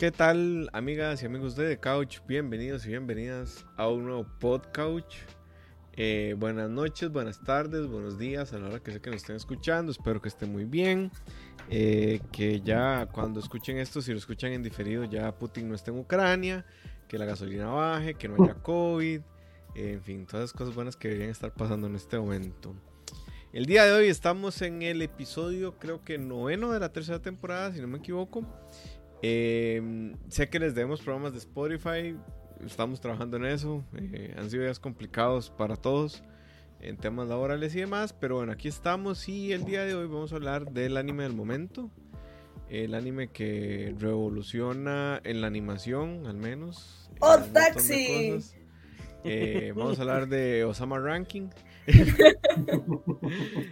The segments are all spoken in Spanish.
¿Qué tal, amigas y amigos de The Couch? Bienvenidos y bienvenidas a un nuevo podcast. Eh, buenas noches, buenas tardes, buenos días a la hora que sé que nos estén escuchando. Espero que estén muy bien. Eh, que ya cuando escuchen esto, si lo escuchan en diferido, ya Putin no esté en Ucrania, que la gasolina baje, que no haya COVID, en fin, todas las cosas buenas que deberían estar pasando en este momento. El día de hoy estamos en el episodio, creo que noveno de la tercera temporada, si no me equivoco. Eh, sé que les debemos programas de Spotify, estamos trabajando en eso. Eh, han sido días complicados para todos en temas laborales y demás, pero bueno, aquí estamos y el día de hoy vamos a hablar del anime del momento. El anime que revoluciona en la animación, al menos. ¡Oh, Taxi! Eh, vamos a hablar de Osama Ranking.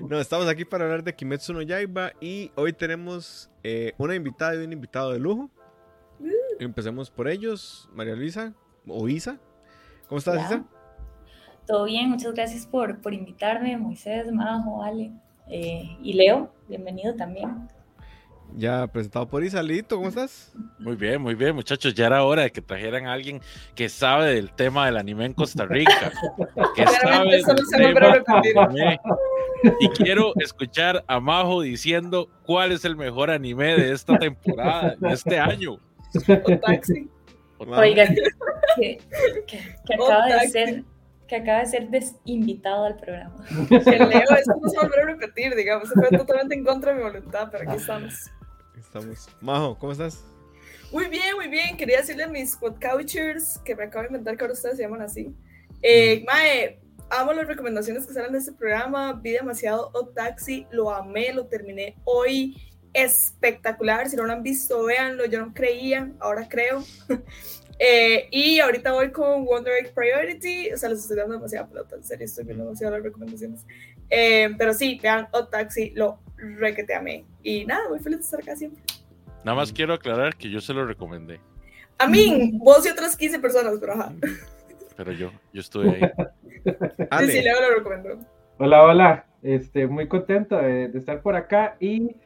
No, estamos aquí para hablar de Kimetsu no Yaiba y hoy tenemos eh, una invitada y un invitado de lujo. Uh. Empecemos por ellos, María Luisa o Isa. ¿Cómo estás, Hola. Isa? Todo bien, muchas gracias por, por invitarme, Moisés, Majo, Ale eh, y Leo, bienvenido también. Ya presentado por Isa, Lito, ¿cómo estás? Muy bien, muy bien, muchachos. Ya era hora de que trajeran a alguien que sabe del tema del anime en Costa Rica. Que sabe del se me tema del anime. Y quiero escuchar a Majo diciendo cuál es el mejor anime de esta temporada, de este año. ¡Oh, Taxi! Oigan, que, que- que acaba de Otaku. ser que acaba de ser desinvitado al programa. El Leo, esto no se volvió a repetir, digamos. Se fue totalmente en contra de mi voluntad, pero aquí estamos. Estamos. Majo, ¿cómo estás? Muy bien, muy bien. Quería decirle a mis podcouchers que me acabo de inventar que ahora ustedes se llaman así. Eh, Mae, amo las recomendaciones que salen de este programa. Vi demasiado O Taxi, lo amé, lo terminé hoy. Espectacular. Si no lo han visto, véanlo. Yo no creía, ahora creo. Eh, y ahorita voy con Wonder Egg Priority. O sea, les estoy dando demasiada pelota. En serio, estoy viendo demasiado las recomendaciones. Eh, pero sí, vean O Taxi, lo requete amé. Y nada, muy feliz de estar acá siempre. Nada más quiero aclarar que yo se lo recomendé, A mí, vos y otras 15 personas, pero ajá. pero yo, yo estuve ahí. Ale. Sí, sí, Leo lo recomendó. Hola, hola. Este, muy contento de, de estar por acá. Y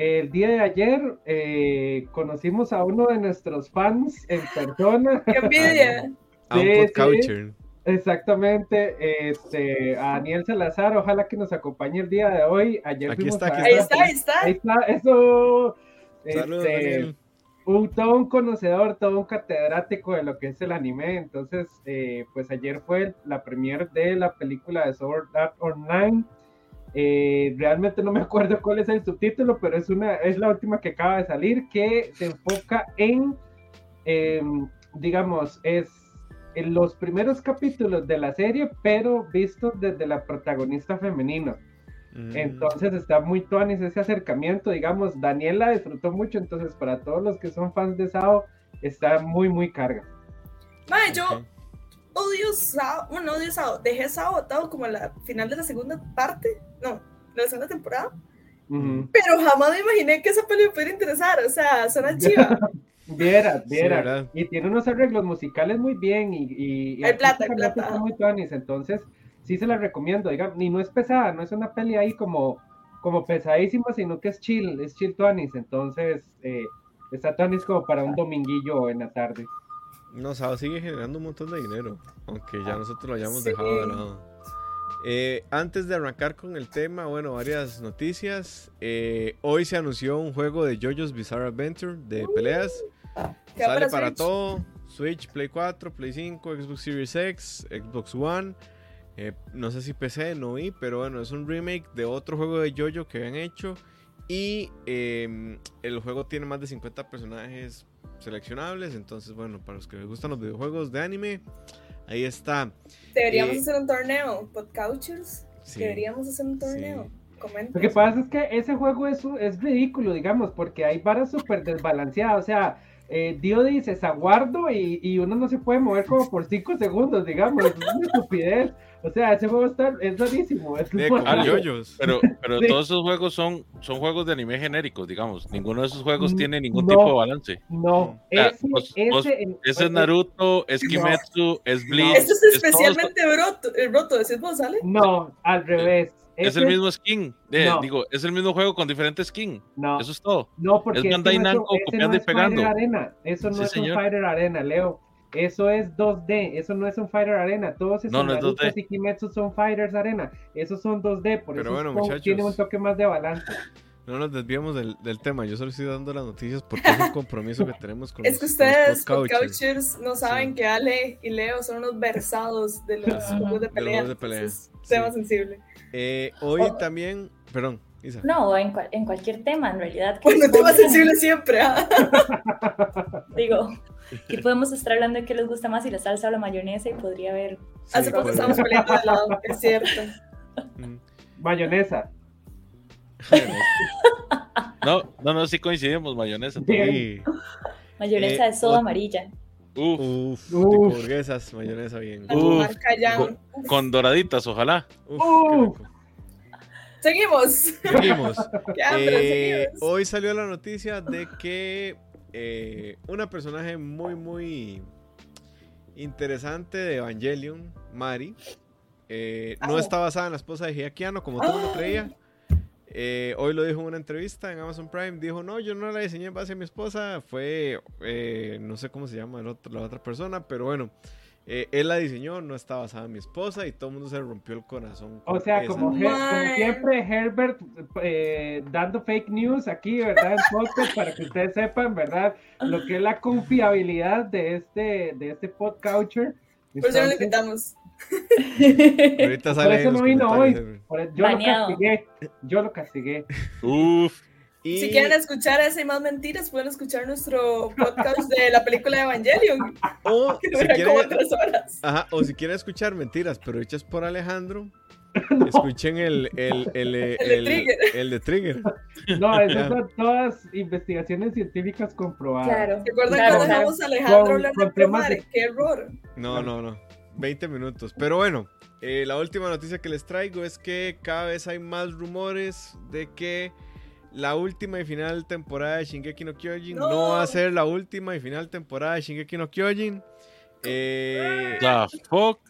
el día de ayer eh, conocimos a uno de nuestros fans en persona. ¡Qué envidia! Sí. Exactamente, este, a Daniel Salazar, ojalá que nos acompañe el día de hoy. Ayer Aquí fuimos está, aquí está, ahí está. Ahí está, eso. Saludos, Este, un, todo un conocedor, todo un catedrático de lo que es el anime. Entonces, eh, pues ayer fue la premiere de la película de Sword Art Online. Eh, realmente no me acuerdo cuál es el subtítulo, pero es una, es la última que acaba de salir, que se enfoca en, em, digamos, es en los primeros capítulos de la serie, pero vistos desde la protagonista femenina. Mm. Entonces está muy tuanis ese acercamiento, digamos, Daniela disfrutó mucho, entonces para todos los que son fans de Sao, está muy, muy carga. Mae, yo. Odio Sao. Bueno, no odio Sao. Dejé Sao botado como a la final de la segunda parte. No, de la segunda temporada. Pero jamás me imaginé que esa peli me pudiera interesar. O sea, suena chiva. Viera, viera. y tiene unos arreglos musicales muy bien y, y, y Hay plata, hay plata. está muy tuanis, entonces sí se la recomiendo, digamos, ni no es pesada, no es una peli ahí como, como pesadísima, sino que es chill, es chill tuanis, entonces eh, está tuanis como para un dominguillo en la tarde. No, sigue generando un montón de dinero, aunque ya nosotros lo hayamos Sí. dejado de lado. Eh, antes de arrancar con el tema, bueno, varias noticias. Eh, hoy se anunció un juego de JoJo's Bizarre Adventure de peleas. ¿Qué va Sale para Switch? todo: Switch, Play 4, Play 5, Xbox Series X, Xbox One. eh, no sé si PC, no vi, pero bueno, es un remake de otro juego de JoJo que habían hecho. Y eh, el juego tiene más de 50 personajes seleccionables. Entonces, bueno, para los que les gustan los videojuegos de anime, ahí está. Deberíamos Eh, hacer un torneo. Podcouchers. Sí, Deberíamos hacer un sí. torneo. Comenten. Lo que pasa es que ese juego es, un- es ridículo, digamos, porque hay varas súper desbalanceadas. O sea, eh, Dio dice Zaguardo y, y uno no se puede mover como por 5 segundos, digamos. Es una estupidez. O sea, ese juego está, es rarísimo. Es De. Pero, pero Sí. todos esos juegos son, son juegos de anime genéricos, digamos. Ninguno de esos juegos Mm, tiene ningún no. tipo de balance. No, sea, ese, vos- ese, vos- en- Ese es Naruto, es Kimetsu, es Bleach. Esto es especialmente broto, eh, roto, decís vos, ¿sale? No, al revés. Es el mismo skin. Eh, No. Digo, es el mismo juego con diferente skin. No, Eso es todo. no, porque es ese Bandai no es un- Namco ese copiando no y pegando. Arena. Eso no Sí, es señor. un Fighter Arena, Leo. Eso es 2D, eso no es un Fighter Arena. Todos esos No, no es Narutos 2D. y Kimetsu son Fighters Arena. Esos son 2D, por Pero eso bueno, muchachos. tiene un toque más de balance. No nos desviemos del, del tema, yo solo estoy dando las noticias porque es un compromiso que tenemos con Es que los- los ustedes, podcouchers. podcouchers, no saben Sí. que Ale y Leo son unos versados de los juegos de De los pelea. juegos de pelea, entonces. Tema sensible. Eh, hoy Oh. también, perdón, Isa. No, en, cual- en cualquier tema, en realidad. Bueno, tema sensible siempre. ¿ah? Digo, que podemos estar hablando de qué les gusta más, si la salsa o la mayonesa, y podría haber. Sí, Hace poco estábamos peleando de lado, es cierto. mm, Mayonesa. No, no, no, sí coincidimos, mayonesa. Sí. Mayonesa Eh, de soda amarilla. Uf, Uf, Uf. tipo burguesas, mayonesa bien. Uf. con, con doraditas, ojalá. Uf. Seguimos. Seguimos. Eh, seguimos. hoy salió la noticia de que eh, una personaje muy, muy interesante de Evangelion, Mari, eh, no Oh. está basada en la esposa de Hideaki Anno, como todo el mundo Ah. creía. Eh, hoy lo dijo en una entrevista en Amazon Prime. Dijo: No, yo no la diseñé en base a mi esposa. Fue, eh, no sé cómo se llama el otro- la otra persona, pero bueno, eh, él la diseñó, no está basada en mi esposa y todo el mundo se rompió el corazón. O sea, como, Her- como Man. siempre, Herbert eh, dando fake news aquí, ¿verdad? En podcast, para que ustedes sepan, ¿verdad? Lo que es la confiabilidad de este, de este podcoucher. Por eso no lo invitamos. Ahorita Por sale ahí eso no vino hoy. Por- yo Baneado. lo castigué. Yo lo castigué. Uf, Y- Si quieren escuchar esa y más mentiras, pueden escuchar nuestro podcast de la película de Evangelion, o, que si dura como quieren, tres horas. ajá, o si quieren escuchar mentiras, pero hechas por Alejandro, escuchen el, el, el, el, El de Trigger. el de Trigger. No, esas son todas investigaciones científicas comprobadas. Claro. ¿Se acuerdan Claro, cuando claro. dejamos a Alejandro Con- hablar de- ¡Qué error! No, no, no. 20 minutos. Pero bueno, eh, la última noticia que les traigo es que cada vez hay más rumores de que la última y final temporada de Shingeki no Kyojin no, No. va a ser la última y final temporada de Shingeki no Kyojin. Eh, the fuck.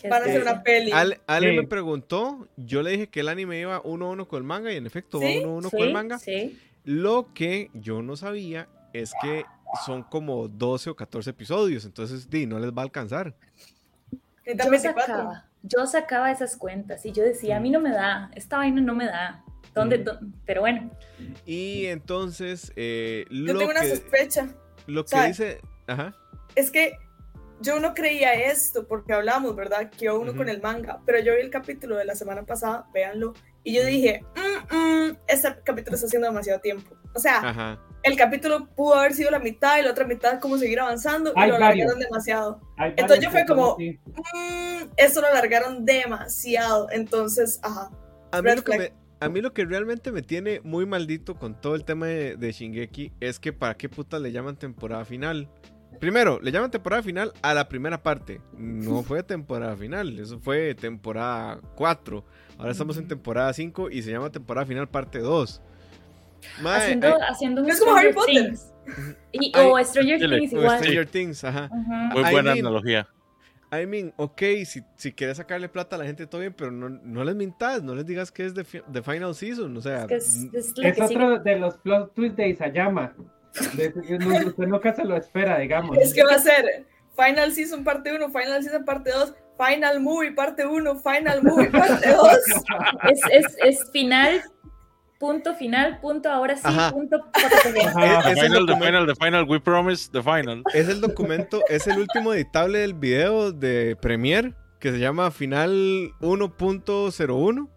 ¿Qué Van a hacer una peli. Ale, Ale Sí. me preguntó, yo le dije que el anime iba 1-1 con el manga y en efecto va ¿Sí? 1-1 con el manga. sí. Lo que yo no sabía es que son como 12 o 14 episodios, entonces di, no les va a alcanzar. Yo 24. sacaba, yo sacaba esas cuentas y yo decía, a mí no me da, esta vaina no me da. ¿Dónde, Mm. Pero bueno, Y entonces, eh, Yo lo tengo una que, sospecha. lo que ¿sabe? dice... Ajá. Es que yo no creía esto porque hablamos, ¿verdad? Que uno con el manga. Pero yo vi el capítulo de la semana pasada, véanlo. Y yo dije, "Mm, mm, este capítulo está haciendo demasiado tiempo. O sea, Ajá. el capítulo pudo haber sido la mitad y la otra mitad como seguir avanzando y lo varios. alargaron demasiado. Hay Entonces yo fue como- así. Mm, esto lo alargaron demasiado. Entonces, ajá. A mí, Red lo que flag. me- a mí lo que realmente me tiene muy maldito con todo el tema de, de Shingeki es que para qué puta le llaman temporada final. Primero, le llaman temporada final a la primera parte. No fue temporada final, eso fue temporada 4. Ahora estamos en temporada 5 y se llama temporada final parte 2. Mae, haciendo, ay, haciendo un Es como Harry Stranger Potter. Things. Y, o Stranger Things o igual. Stranger Things, ajá. Muy I buena mean- analogía. I mean, ok, si, si quieres sacarle plata a la gente, todo bien, pero no, no les mintas, no les digas que es the, fi- the final season, o sea, Es que es, es la Es que sigue. otro de los plot twists de Isayama. De- no- usted nunca se lo espera, digamos. Es que va a ser Final Season parte 1, Final Season parte 2, Final Movie parte 1, Final Movie parte 2. Es, es, es final, punto final, punto ahora sí, Ajá. punto. Ajá. Es el final, the documento- final, the final, we promise the final. es el documento, es el último editable del video de Premiere que se llama Final 1.01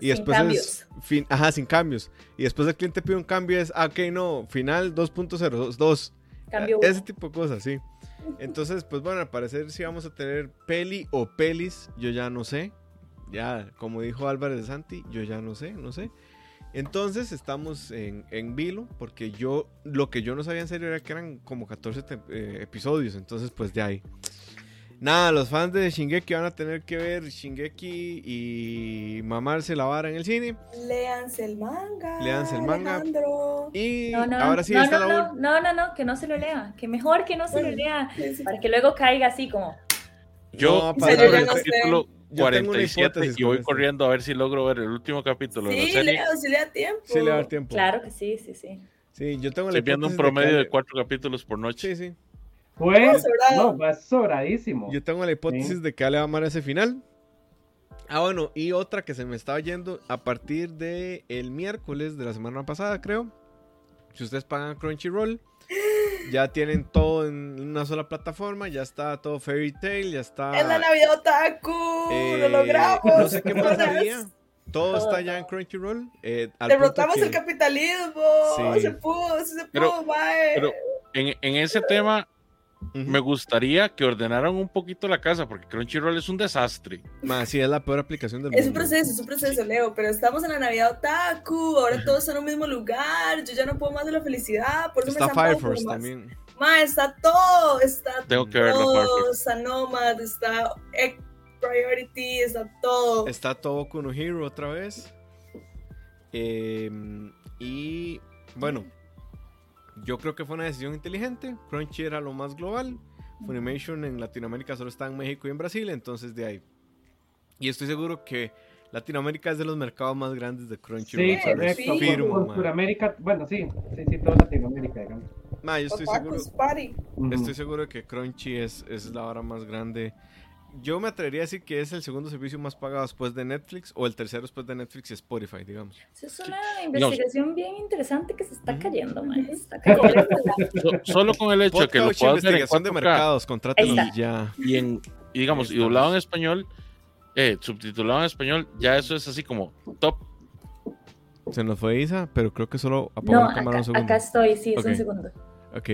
y Sin después cambios. es fin, ajá, sin cambios. Y después el cliente pide un cambio es, ah, ok, no, Final 2.02. Cambio Ese uno. tipo de cosas, sí. Entonces, pues bueno, al parecer sí vamos a tener peli o pelis, yo ya no sé. Ya, como dijo Álvarez de Santi, yo ya no sé, no sé. Entonces estamos en, en vilo, porque yo, lo que yo no sabía en serio era que eran como 14 tem- eh, episodios, entonces pues de ahí. Nada, los fans de Shingeki van a tener que ver Shingeki y mamarse la vara en el cine. Léanse el manga. Léanse el manga. Alejandro. Y No, no, ahora sí no, está no, la no, no, no, no, que no se lo lea. Que mejor que no se lo lea. Para que luego caiga así como. Yo, No, para- yo ya el no sé. capítulo, yo tengo una 47 hipótesis y voy corriendo a ver si logro ver el último capítulo de la Sí, serie. Leo, sí le da tiempo. Sí, le tiempo. Claro que sí, sí, sí. Sí, yo tengo la Estoy viendo un promedio que- de cuatro capítulos por noche. Sí, sí. Pues, sobrado. no, va sobradísimo. Yo tengo la hipótesis de que Ale va a amar ese final. Ah, bueno, y otra que se me estaba yendo a partir de el miércoles de la semana pasada, creo. Si ustedes pagan Crunchyroll, ya tienen todo en una sola plataforma, ya está todo Fairy Tail, ya está. Es la Navidad Otaku. eh, lo logramos. No sé qué había. Todo está ya en Crunchyroll. eh, Derrotamos que- el capitalismo. Sí. Se pudo, sí se Pero- pudo, mae. pero- En, en ese tema, Me gustaría que ordenaran un poquito la casa, porque Crunchyroll es un desastre. Ma, sí, es la peor aplicación del Es un mundo. proceso, es un proceso, Leo, pero estamos en la Navidad Otaku, ahora todos están en un mismo lugar, yo ya no puedo más de la felicidad, por eso Está me Fire Force más. también. Ma, está todo, está Tengo que verlo, todo, Fire Force. está Nomad, está Egg Priority, está todo. Está todo con un Hero otra vez. Em, y bueno, yo creo que fue una decisión inteligente. Crunchy era lo más global. Funimation en Latinoamérica solo está en México y en Brasil, entonces de ahí. Y estoy seguro que Latinoamérica es de los mercados más grandes de Crunchyroll. Sí, correcto. sí. Sudamérica, bueno, sí, sí, sí, toda Latinoamérica, digamos. Ma, yo estoy seguro, estoy seguro de que Crunchy es, es la hora más grande. Yo me atrevería a decir que es el segundo servicio más pagado después de Netflix o el tercero después de Netflix y Spotify, digamos. Eso es una investigación bien interesante que se está cayendo, man. Se está cayendo. So- solo con el hecho de que lo puedas investigación de 4K mercados, contrátenos Ahí está. ya. y, en, y digamos, y doblado en español, eh, subtitulado en español, ya eso es así como top. Se nos fue Isa, pero creo que solo apagó No, la cámara acá, un segundo. acá estoy, sí, es Ok. un segundo. Ok.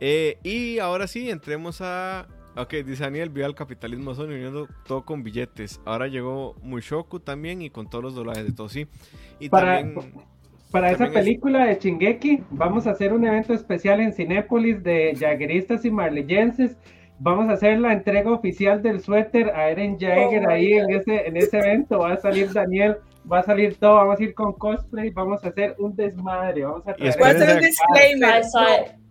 Eh, y ahora sí, entremos a. Ok, dice Daniel, vio al capitalismo Sony uniendo todo con billetes. Ahora llegó Mushoku también y con todos los dólares de todo, sí. Y Para- también. Para esa También es- película de Chingeki, vamos a hacer un evento especial en Cinépolis de jagueristas y marleyenses. Vamos a hacer la entrega oficial del suéter a Eren Jaeger Oh, ahí en ese, en ese evento. Va a salir Daniel, va a salir todo, vamos a ir con cosplay, vamos a hacer un desmadre. Vamos a traer- Voy a hacer un disclaimer. No,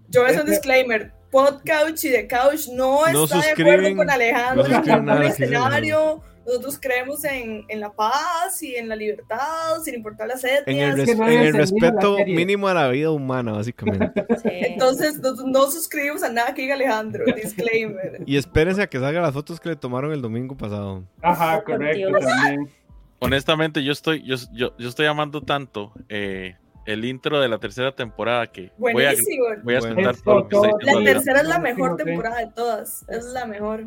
yo voy a hacer un Este- disclaimer. Podcouch y The Couch no, No está de acuerdo con Alejandro no en nada el de escenario. Nosotros creemos en, en la paz y en la libertad, sin importar las En el, etnias. que res- no en el respeto mínimo a la vida humana, básicamente. Sí. Entonces, no, no suscribimos a nada que diga Alejandro. Disclaimer. y espérense a que salgan las fotos que le tomaron el domingo pasado. Ajá, correcto también. Honestamente, yo estoy, yo, yo, yo estoy amando tanto eh, el intro de la tercera temporada que voy a, Buenísimo. voy a Bueno. todo lo que La tercera es la mejor temporada de todas. Es la mejor.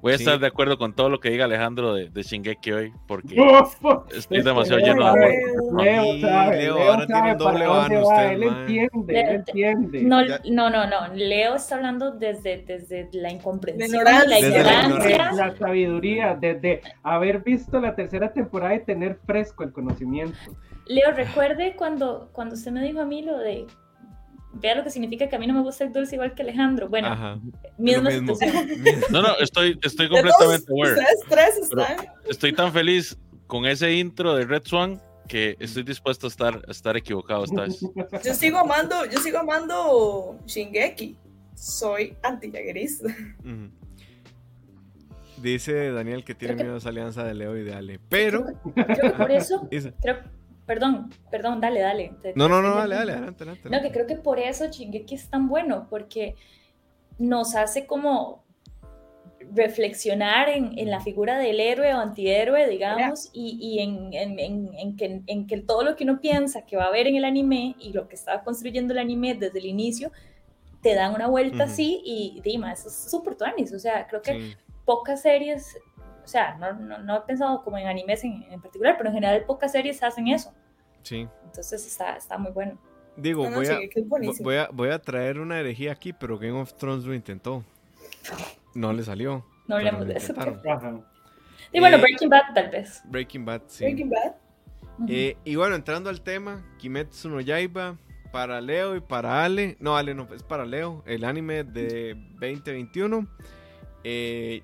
Voy a Sí. estar de acuerdo con todo lo que diga Alejandro de, de Shingeki hoy, porque Uf, estoy es que demasiado lleno de amor. Leo sabe, Leo Leo ahora tiene sabe un doble para dónde vano va, usted, él mae. entiende, él entiende. No, no, no, no. Leo está hablando desde, desde la incomprensión, La ignorancia. la Desde la ignorancia. la sabiduría, desde haber visto la tercera temporada y tener fresco el conocimiento. Leo, recuerde cuando, cuando usted me dijo a mí lo de vea lo que significa que a mí no me gusta el dulce igual que Alejandro. Bueno, Ajá. misma Lo mismo. situación. No, no, estoy, estoy completamente aware. Estoy tan feliz con ese intro de Red Swan que estoy dispuesto a estar, a estar equivocado esta vez. Yo sigo amando, yo sigo amando Shingeki. Soy antillaguerista. Ujú. Dice Daniel que tiene que- miedo a esa alianza de Leo y de Ale. Pero. Creo que por eso, Dice- creo, perdón, perdón, dale, dale. Te- No, no, no, dale, dale, adelante, adelante. No, que creo que por eso Shingeki es tan bueno, porque nos hace como reflexionar en, en la figura del héroe o antihéroe, digamos, y, y en, en- en- en que, en que todo lo que uno piensa que va a ver en el anime y lo que estaba construyendo el anime desde el inicio, te dan una vuelta Ujú. así y Dima, eso es súper tuanis, o sea, creo que Sí. pocas series, o sea, no, no, no he pensado como en animes en, en particular, pero en general pocas series hacen eso, Sí. entonces está, está muy bueno. Digo, No, no, voy, a, voy, a, voy a traer una herejía aquí, pero Game of Thrones lo intentó. No le salió. No hablemos de eso. Ajá. Y bueno, Eh, Breaking Bad tal vez. Breaking Bad, sí. Breaking Bad. Ujú. Eh, y bueno, entrando al tema, Kimetsu no Yaiba, para Leo y para Ale, no, Ale no, es para Leo, el anime de 2021. Eh,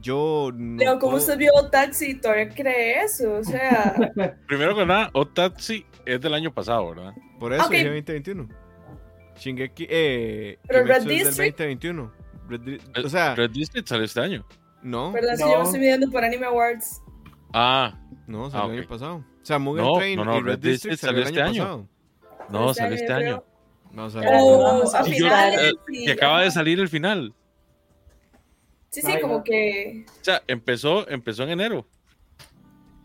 yo no Leo, ¿cómo puedo- usted vio Taxi y todavía cree eso? O sea, Primero que nada, Otatsi es del año pasado, ¿verdad? Por eso Ok. dije 2021. Shingeki, eh, Pero Red Kimetsu es del District. 2021. Red Di- o sea, Red District salió este año. no. perdón, si No. yo me estoy midiendo por Anime Awards. Ah, No, salió Ah, el ok. año pasado. O sea, Mugen No, Train no, no, y Red, Red District District salió el salió año este año. pasado. no, Este salió este año, año. No, Oh, salió. O Vamos a a Y yo- finales. eh, sí, que acaba de salir el final. Sí, sí, Ay, como no. que O sea, empezó, empezó en enero.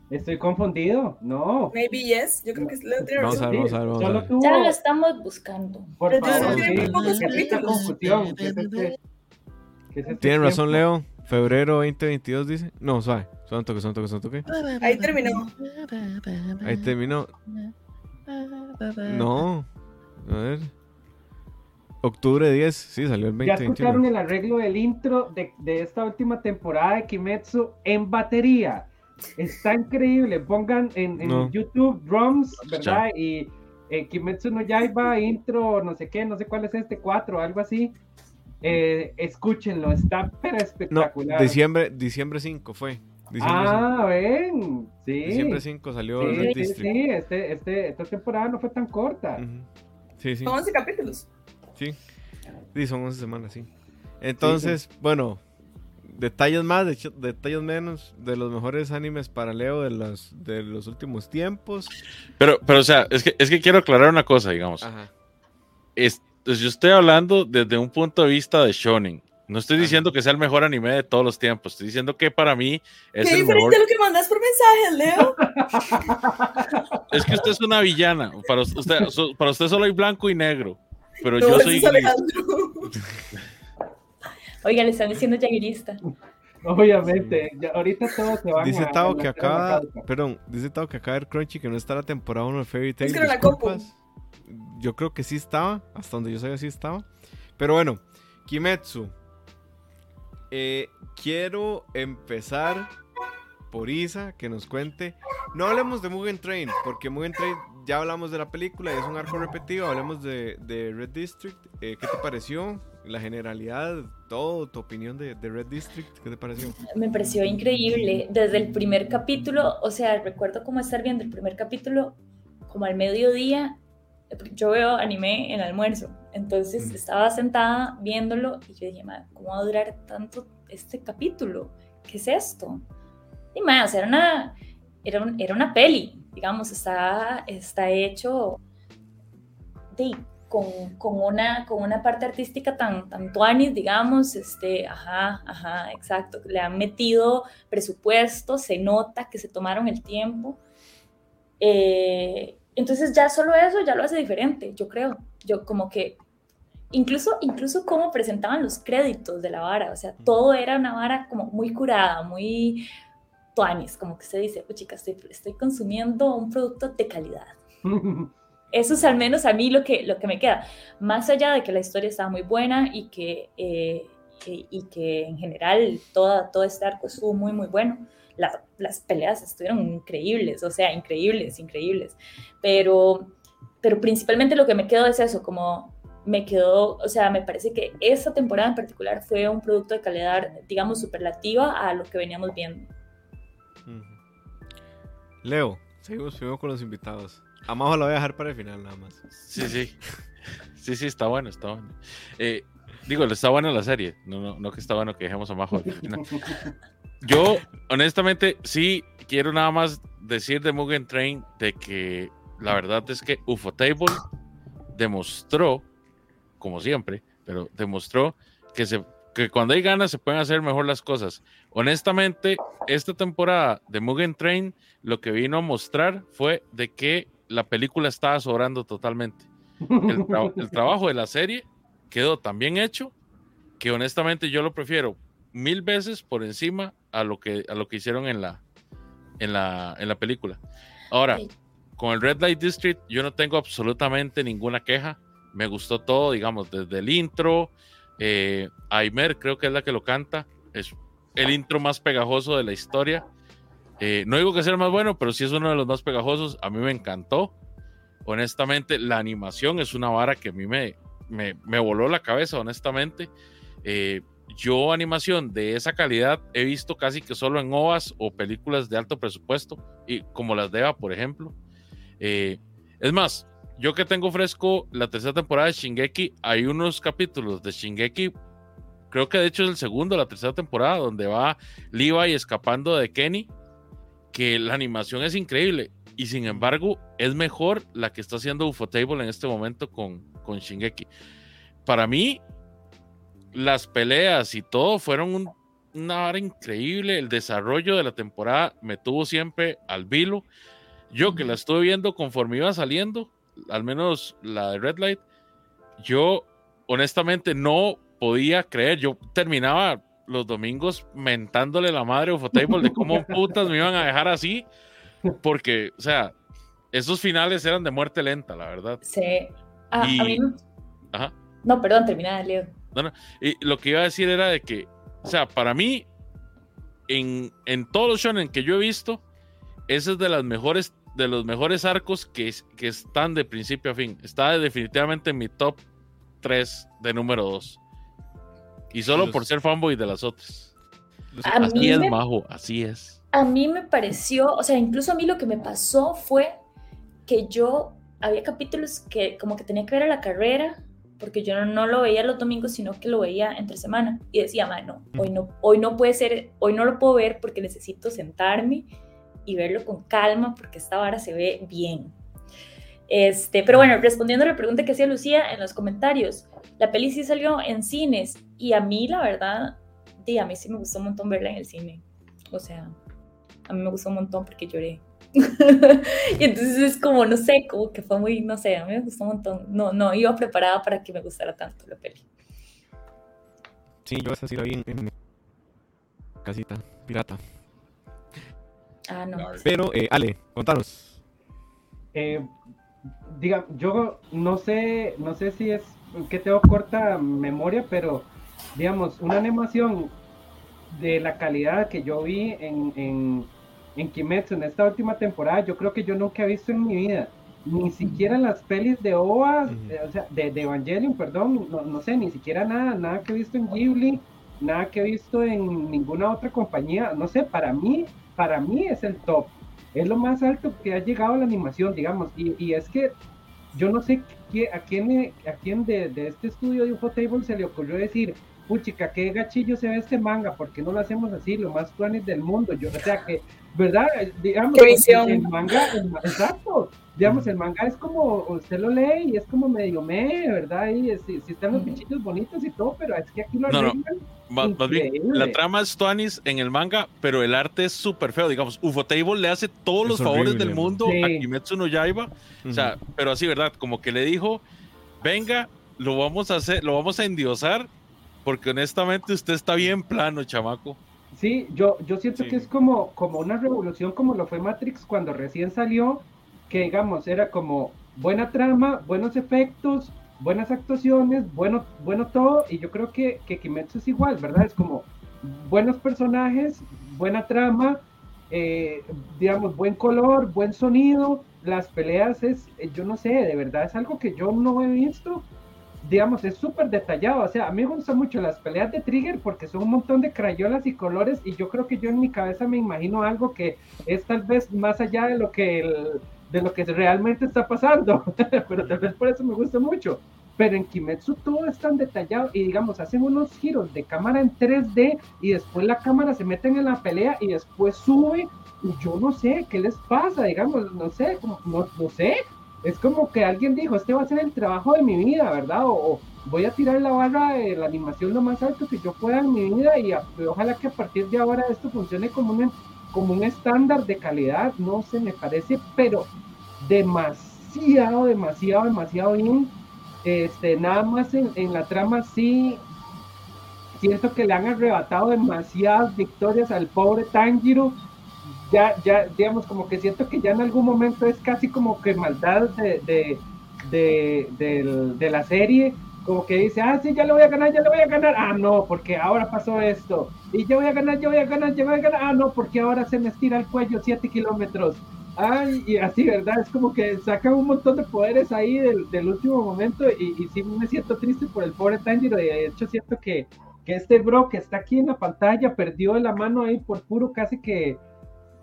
Estoy confundido. No. maybe yes. Yo creo que Leo tiene Vamos a razón. ver, vamos a ver, vamos a Solo ver. tuvo. Ya lo estamos buscando. Por Pero favor, sí, muy pocos ¿qué es es este- es Tienen razón? Leo. Febrero 2022 dice. No, suave. Son toque, son toque, son toque. Ahí terminó. Ahí terminó. No. A ver. Octubre 10. Sí, salió el Ya escucharon 2021. el arreglo del intro de, de esta última temporada de Kimetsu en batería. Está increíble. Pongan en, en No. YouTube drums, ¿verdad? Y eh, Kimetsu no Yaiba, intro, no sé qué, no sé cuál es este, 4, algo así. Eh, escúchenlo, está pero No, espectacular. diciembre, diciembre 5 fue. Diciembre ah, ven, sí. 5. Diciembre 5 salió Sí, Red sí, sí, este, este, esta temporada no fue tan corta. Ujú. Sí, sí. Son 11 capítulos. Sí. Sí, son 11 semanas, sí. Entonces, bueno, detalles más, de hecho, detalles menos de los mejores animes para Leo de los, de los últimos tiempos. Pero, pero, o sea, es que, es que quiero aclarar una cosa, digamos. Ajá. Es- pues, yo estoy hablando desde un punto de vista de Shonen. No estoy Ajá. diciendo que sea el mejor anime de todos los tiempos. Estoy diciendo que para mí es Qué el diferente mejor. a lo que mandas por mensajes, Leo. Es que usted es una villana. Para usted, para usted solo hay blanco y negro. Pero No, yo soy es. Oiga, le están diciendo jaguerista. Obviamente, ya ahorita todos se van Dice a- Tao que acaba, perdón, dice Tao que acaba de ver Crunchy que no está la temporada 1 de Fairy Tail. que no la. Yo creo que sí estaba, hasta donde yo sabía sí estaba. Pero bueno, Kimetsu. Eh, quiero empezar por Isa, que nos cuente. No hablemos de Mugen Train, porque Mugen Train ya hablamos de la película y es un arco repetido. Hablemos de, de Red District. Eh, ¿Qué te pareció? La generalidad, todo, tu opinión de, de Red District, ¿qué te pareció? Me pareció increíble. Desde el primer capítulo, o sea, recuerdo como estar viendo el primer capítulo como al mediodía. Yo veo anime en almuerzo, entonces Mm. estaba sentada viéndolo y yo dije, "Ma, ¿cómo va a durar tanto este capítulo? ¿Qué es esto? Y era una, era, un- era una peli, digamos, está, está hecho de, con, con, una, con una parte artística tan, tan tuanis, digamos, este, ajá, ajá, exacto, le han metido presupuesto, se nota que se tomaron el tiempo. Eh, entonces ya solo eso ya lo hace diferente, yo creo. Yo como que incluso incluso cómo presentaban los créditos de la vara, o sea, todo era una vara como muy curada, muy tuanis, como que se dice, chica, estoy, estoy consumiendo un producto de calidad. Eso es al menos a mí lo que, lo que me queda. Más allá de que la historia estaba muy buena y que, eh, y, y que en general toda, todo este arco estuvo muy, muy bueno. La- las peleas estuvieron increíbles, o sea, increíbles, increíbles. Pero, pero principalmente lo que me quedó es eso, como me quedó, o sea, me parece que esta temporada en particular fue un producto de calidad, digamos, superlativa a lo que veníamos viendo. Leo, seguimos primero con los invitados. A Majo la voy a dejar para el final nada más. Sí, sí. Sí, sí, está bueno, está bueno. Eh, digo, está buena la serie. No, no, no que está bueno que dejemos a Majo al final. Yo, honestamente, sí quiero nada más decir de Mugen Train de que la verdad es que Ufotable demostró, como siempre, pero demostró que, se, que cuando hay ganas se pueden hacer mejor las cosas. Honestamente, esta temporada de Mugen Train lo que vino a mostrar fue de que la película estaba sobrando totalmente. El, tra- el trabajo de la serie quedó tan bien hecho que honestamente yo lo prefiero mil veces por encima a lo que, a lo que hicieron en la, en la, en la película. Ahora, con el Red Light District yo no tengo absolutamente ninguna queja. Me gustó todo, digamos, desde el intro. Eh, Aimer creo que es la que lo canta. Es el intro más pegajoso de la historia. Eh, no digo que sea el más bueno, pero sí es uno de los más pegajosos. A mí me encantó. Honestamente, la animación es una vara que a mí me, me, voló la cabeza, honestamente. Eh, yo animación de esa calidad he visto casi que solo en OVAs o películas de alto presupuesto, y como las de Eva, por ejemplo. Eh, es más, yo que tengo fresco la tercera temporada de Shingeki, hay unos capítulos de Shingeki, creo que de hecho es el segundo, la tercera temporada, donde va Levi escapando de Kenny, que la animación es increíble y sin embargo es mejor la que está haciendo Ufotable en este momento con, con Shingeki. Para mí, las peleas y todo fueron un, una hora increíble. El desarrollo de la temporada me tuvo siempre al vilo. Yo que la estuve viendo conforme iba saliendo, al menos la de Red Light, yo honestamente no podía creer. Yo terminaba los domingos mentándole la madre a Ufotable de cómo putas me iban a dejar así, porque, o sea, esos finales eran de muerte lenta, la verdad. Sí. Ah, Y- a mí no- Ajá. No, perdón, termina, Leo. Y lo que iba a decir era de que, o sea, para mí, en, en todos los shonen que yo he visto, ese es de las mejores, de los mejores arcos que, que están de principio a fin. Está definitivamente en mi top 3 de número 2. Y solo Los- por ser fanboy de las otras. A Así mí es, me- Majo, así es. A mí me pareció, o sea, incluso a mí lo que me pasó fue que yo había capítulos que como que tenía que ver a la carrera, porque yo no, no lo veía los domingos, sino que lo veía entre semana y decía, "Ma, no, hoy no, hoy no puede ser, hoy no lo puedo ver porque necesito sentarme y verlo con calma porque esta vara se ve bien. Este, pero bueno, respondiendo a la pregunta que hacía Lucía en los comentarios, la peli sí salió en cines y a mí la verdad, di, a mí sí me gustó un montón verla en el cine. O sea, a mí me gustó un montón porque lloré. y entonces es como, no sé, como que fue muy, no sé, a mí me gustó un montón. No, no iba preparada para que me gustara tanto la peli. Sí, yo esa sí la vi en, en mi casita pirata. Ah, no. Pero, eh, Ale, contanos. Eh, diga, yo no sé, no sé si es que tengo corta memoria, pero digamos, una animación de la calidad que yo vi en, en, en Kimetsu en esta última temporada, yo creo que yo nunca he visto en mi vida. Ni siquiera en las pelis de OVA, Ujú. o sea, de, de Evangelion, perdón, no, no sé, ni siquiera nada, nada que he visto en Ghibli, nada que he visto en ninguna otra compañía, no sé, para mí, para mí es el top es lo más alto que ha llegado a la animación, digamos, y, y es que yo no sé a quién, a quién de, de este estudio de Ufotable se le ocurrió decir, puchica, qué gachillo se ve este manga, ¿por qué no lo hacemos así, lo más tuanis del mundo? Yo, o sea que, ¿verdad? Digamos, Qué visión. el manga, el exacto, digamos, el manga es como, usted lo lee y es como medio me, ¿verdad? Y si están los bichitos bonitos y todo, pero es que aquí lo No, no. arreglan. Más, más bien, la trama es Tuanis en el manga, pero el arte es súper feo. Digamos, Ufotable le hace todos Es los favores horrible, del man. mundo Sí. a Kimetsu no Yaiba. O sea, pero así, ¿verdad? Como que le dijo, venga, lo vamos a hacer, lo vamos a endiosar, porque honestamente usted está bien plano, chamaco. Sí, yo, yo siento Sí. que es como, como una revolución como lo fue Matrix cuando recién salió, que digamos, era como buena trama, buenos efectos, buenas actuaciones, bueno, bueno todo, y yo creo que, que Kimetsu es igual, ¿verdad? Es como buenos personajes, buena trama, eh, digamos, buen color, buen sonido, las peleas es, eh, yo no sé, de verdad es algo que yo no he visto digamos, es súper detallado. O sea, a mí me gustan mucho las peleas de Trigger porque son un montón de crayolas y colores y yo creo que yo en mi cabeza me imagino algo que es tal vez más allá de lo que, el- de lo que realmente está pasando. Pero tal vez por eso me gusta mucho. Pero en Kimetsu todo es tan detallado y digamos, hacen unos giros de cámara en 3D y después la cámara se mete en la pelea y después sube y yo no sé qué les pasa, digamos, no sé, no sé, es como que alguien dijo, este va a ser el trabajo de mi vida, ¿verdad? O, voy a tirar la barra de la animación lo más alto que yo pueda en mi vida y, ojalá que a partir de ahora esto funcione como un, como un estándar de calidad, no sé, me parece, pero demasiado, demasiado, demasiado bien. Este, nada más en, en la trama sí siento que le han arrebatado demasiadas victorias al pobre Tanjiro ya, ya, digamos, como que siento que ya en algún momento es casi como que maldad de, de, de, la serie, como que dice, ah, sí, ya le voy a ganar, ya le voy a ganar, ah, no, porque ahora pasó esto, y ya voy a ganar, ya voy a ganar, ya voy a ganar, ah, no, porque ahora se me estira el cuello 7 kilómetros, ay, y así, ¿verdad? Es como que sacan un montón de poderes ahí del, último momento, y, y sí me siento triste por el pobre Tanjiro, de hecho siento que, que este bro que está aquí en la pantalla perdió la mano ahí por puro casi que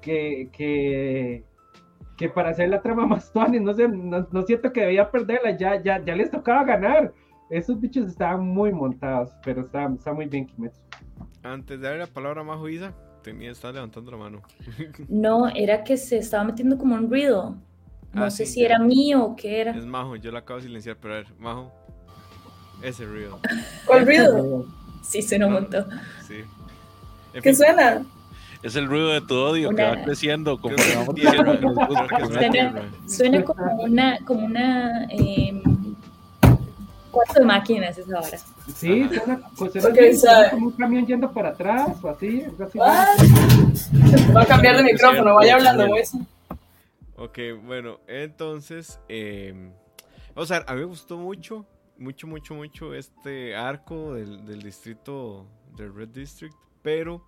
que, que, que para hacer la trama más tuanis, no sé, no, no siento que debía perderla, ya, ya, ya les tocaba ganar. Esos bichos estaban muy montados, pero está, está muy bien Kimetsu. Antes de darle la palabra a Majo Isa, tenía, estaba levantando la mano. No, era que se estaba metiendo como un ruido. No Ah, sé sí, si ya. era mío o qué era. Es Majo, yo la acabo de silenciar, pero a ver, Majo. Ese ruido. ¿Cuál ruido? Sí, suena un montón. Sí. En ¿Qué fin, suena? Es el ruido de tu odio que va creciendo como vamos diciendo Suena- como una, como una cuarto de máquinas esa hora. Sí, Ajá. suena, pues suena Ok, así, sabe. suena como un camión yendo para atrás o así. así. What? Va a cambiar de micrófono, vaya hablando, Moiso. Ok, bueno, entonces, eh, vamos a ver, a mí me gustó mucho, mucho, mucho, mucho este arco del, del distrito, del Red District, pero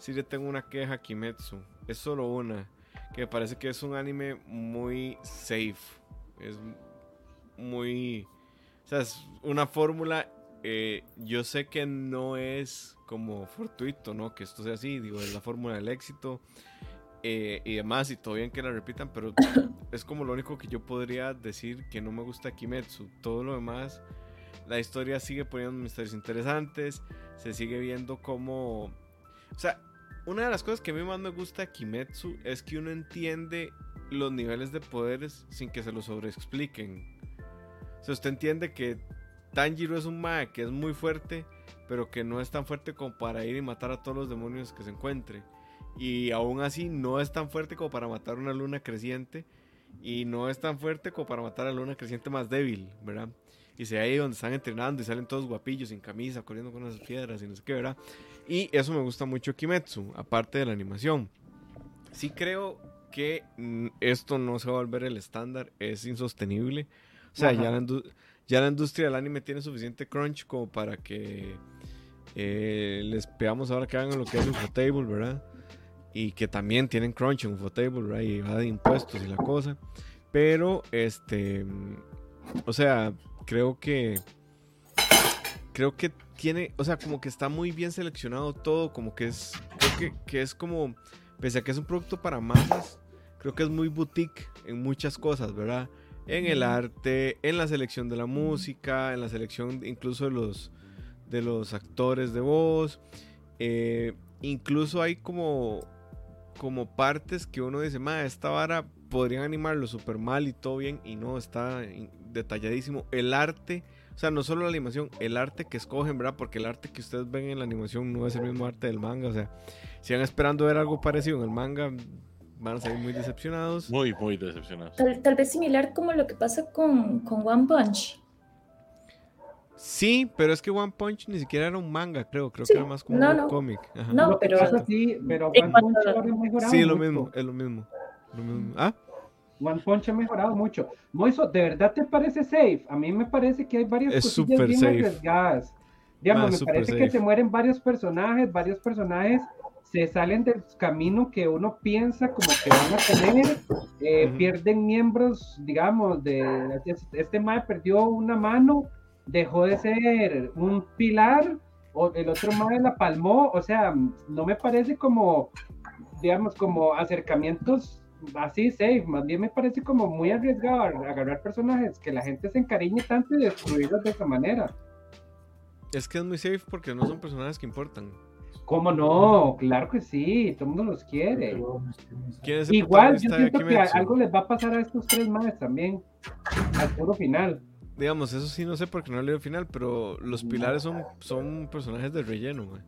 sí le tengo una queja a Kimetsu, es solo una, que parece que es un anime muy safe, es muy, o sea, es una fórmula, eh, yo sé que no es como fortuito, ¿no? Que esto sea así, digo, es la fórmula del éxito eh, y demás, y todo bien que la repitan, pero es como lo único que yo podría decir que no me gusta Kimetsu. Todo lo demás, la historia sigue poniendo misterios interesantes, se sigue viendo como... O sea, una de las cosas que a mí más me gusta de Kimetsu es que uno entiende los niveles de poderes sin que se los sobreexpliquen. O sea, usted entiende que Tanjiro es un mae que es muy fuerte, pero que no es tan fuerte como para ir y matar a todos los demonios que se encuentre. Y aún así no es tan fuerte como para matar una luna creciente. Y no es tan fuerte como para matar a la luna creciente más débil, ¿verdad? Y se ahí donde están entrenando y salen todos guapillos, sin camisa, corriendo con esas piedras y no sé qué, ¿verdad? Y eso me gusta mucho Kimetsu, aparte de la animación. Sí creo que mm, esto no se va a volver el estándar, es insostenible. O sea, ya la, indu- ya la industria del anime tiene suficiente crunch como para que eh, les pegamos ahora que hagan lo que es Ufotable, ¿verdad? Y que también tienen crunch en Ufotable, ¿verdad? Y va de impuestos y la cosa. Pero, este, mm, o sea, creo que, creo que tiene, o sea, como que está muy bien seleccionado todo, como que es, creo que, que es como, pese a que es un producto para masas, creo que es muy boutique en muchas cosas, ¿verdad? En el arte, en la selección de la música, en la selección incluso de los, de los actores de voz. eh, incluso hay como, como partes que uno dice, ma, esta vara podrían animarlo súper mal y todo bien, y no, está detalladísimo. El arte, sea, no solo la animación, el arte que escogen, ¿verdad? Porque el arte que ustedes ven en la animación no es el mismo arte del manga, o sea, si van esperando ver algo parecido en el manga, van a salir muy decepcionados. Muy, muy decepcionado. Tal, tal vez similar como lo que pasa con, con One Punch. Sí, pero es que One Punch ni siquiera era un manga, creo, creo Sí, que era más como no, un no. cómic. Ajá. No, pero- sí, pero One Punch ahora mejorado Sí, es lo mismo, es lo mismo. lo mismo. Ah, One Punch ha mejorado mucho. Moiso, ¿de verdad te parece safe? A mí me parece que hay varias Es cosillas bien safe. arriesgadas. Digamos, Ah, me parece que safe. se mueren varios personajes, varios personajes se salen del camino que uno piensa como que van a tener, eh, Ujú. pierden miembros, digamos, de este mae perdió una mano, dejó de ser un pilar, o el otro mae la palmó, o sea, no me parece como, digamos, como acercamientos así safe, más bien me parece como muy arriesgado ag- agarrar personajes que la gente se encariñe tanto y destruirlos de esa manera. es que es muy safe porque no son personajes que importan. ¿Cómo no? Claro que sí, todo el mundo los quiere. ¿Quién es el Igual yo siento que algo les va a pasar a estos tres más también, al puro final. Digamos, eso sí no sé porque no he leído el final, pero los pilares son, son personajes de relleno, güey.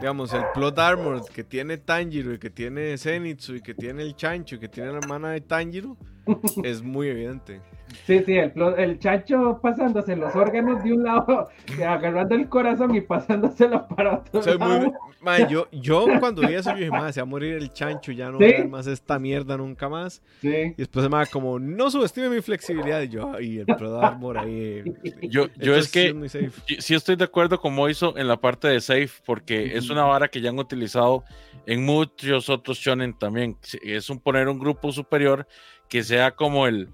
Digamos, el plot armor que tiene Tanjiro y que tiene Zenitsu y que tiene el Chancho y que tiene la hermana de Tanjiro es muy evidente. Sí, sí, el, el chacho pasándose los órganos de un lado, agarrando el corazón y pasándoselo para otro O sea, es muy- lado. Mae, yo, yo cuando vi eso, yo dije, madre, se va a morir el chancho, ya no ¿Sí? voy a ver más esta mierda nunca más. Sí. Y después se me como, no subestime mi flexibilidad. Y yo, y el Pro Armor ahí. Yo, yo es que muy safe. sí- sí estoy de acuerdo con Moiso en la parte de safe, porque es una vara que ya han utilizado en muchos otros shonen también. Es un poner un grupo superior que sea como el,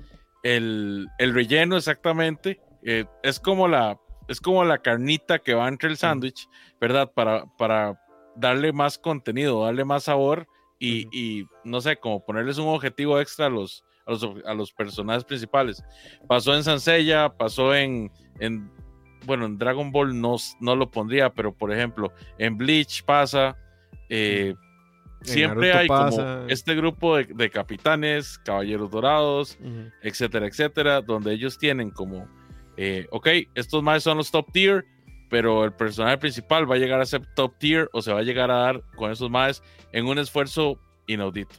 el, el relleno exactamente. eh, es como la es como la carnita que va entre el sándwich, ¿verdad? Para, para darle más contenido, darle más sabor y, y, no sé, como ponerles un objetivo extra a los, a los, a los personajes principales. Pasó en Sansella, pasó en, en bueno, en Dragon Ball no, no lo pondría, pero por ejemplo, en Bleach pasa, eh, siempre hay pasa. como este grupo de, de capitanes, caballeros dorados, etcétera, etcétera, donde ellos tienen como, eh, ok, estos más son los top tier, pero el personaje principal va a llegar a ser top tier o se va a llegar a dar con esos más en un esfuerzo inaudito.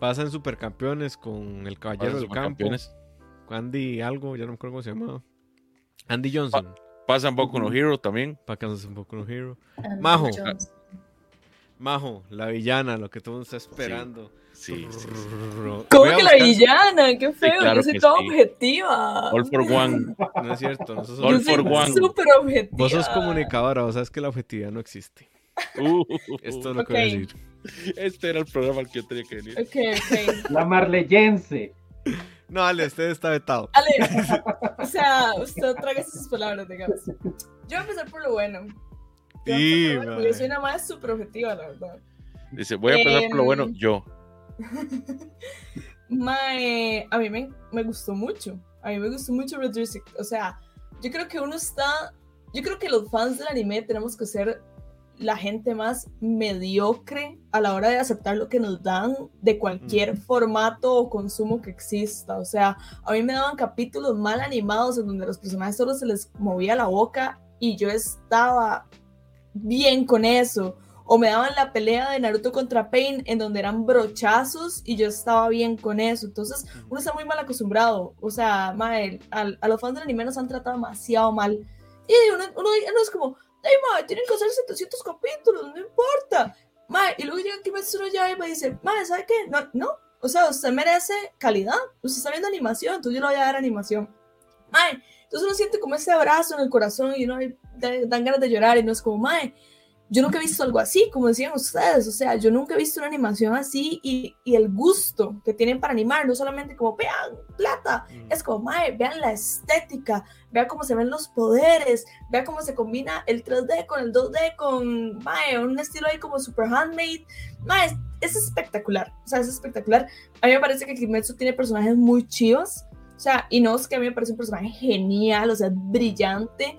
Pasa en Supercampeones con el Caballero del Campo. Andy algo, ya no me acuerdo cómo se llamaba. Andy Johnson. Pasa en Boku no Hero también. Para que un poco los Hero. Andy Majo. Jones. Majo, la villana, lo que todo el mundo está esperando. Sí, sí, sí. ¿Cómo que la villana? Qué feo, claro yo soy toda sí. objetiva. All for one. No es cierto. No sos All for one. súper objetiva. Vos sos comunicadora, vos sabes que la objetividad no existe. Uh, Esto es lo que voy a Ok. decir. este era el programa al que yo tenía que venir. Ok, ok. La marleyense. No, Ale, usted está vetado. Ale, o sea, usted traga sus palabras, digamos. Yo voy a empezar por lo bueno. Sí, yo soy una más súper objetiva, la verdad. Dice, voy a empezar por lo bueno, Em, yo. Mae, a mí me, me gustó mucho. A mí me gustó mucho Red. O sea, yo creo que uno está. Yo creo que los fans del anime tenemos que ser la gente más mediocre a la hora de aceptar lo que nos dan de cualquier formato o consumo que exista. O sea, a mí me daban capítulos mal animados en donde los personajes solo se les movía la boca y yo estaba bien con eso. O me daban la pelea de Naruto contra Pain en donde eran brochazos y yo estaba bien con eso. Entonces, uno está muy mal acostumbrado. O sea, mae, al- a, los fans del anime nos han tratado demasiado mal. Y uno, uno, uno es como, ay, mae, tienen que hacer 700 capítulos, no importa. Mae, y luego llega Kimetsu no Yaiba y dice, mae, ¿sabe qué? No, no. O sea, usted merece calidad. Usted está viendo animación, entonces yo le voy a dar animación. Mae, entonces uno siente como ese abrazo en el corazón y uno ay, da- dan ganas de llorar y no es como, mae, yo nunca he visto algo así, como decían ustedes, o sea, yo nunca he visto una animación así y, y el gusto que tienen para animar, no solamente como, vean, plata, es como, mae, vean la estética, vean cómo se ven los poderes, vean cómo se combina el 3D con el 2D, con, mae, un estilo ahí como super handmade, mae, es, es espectacular, o sea, es espectacular. A mí me parece que Kimetsu tiene personajes muy chivos, o sea, y no es que a mí me parece un personaje genial, o sea, brillante.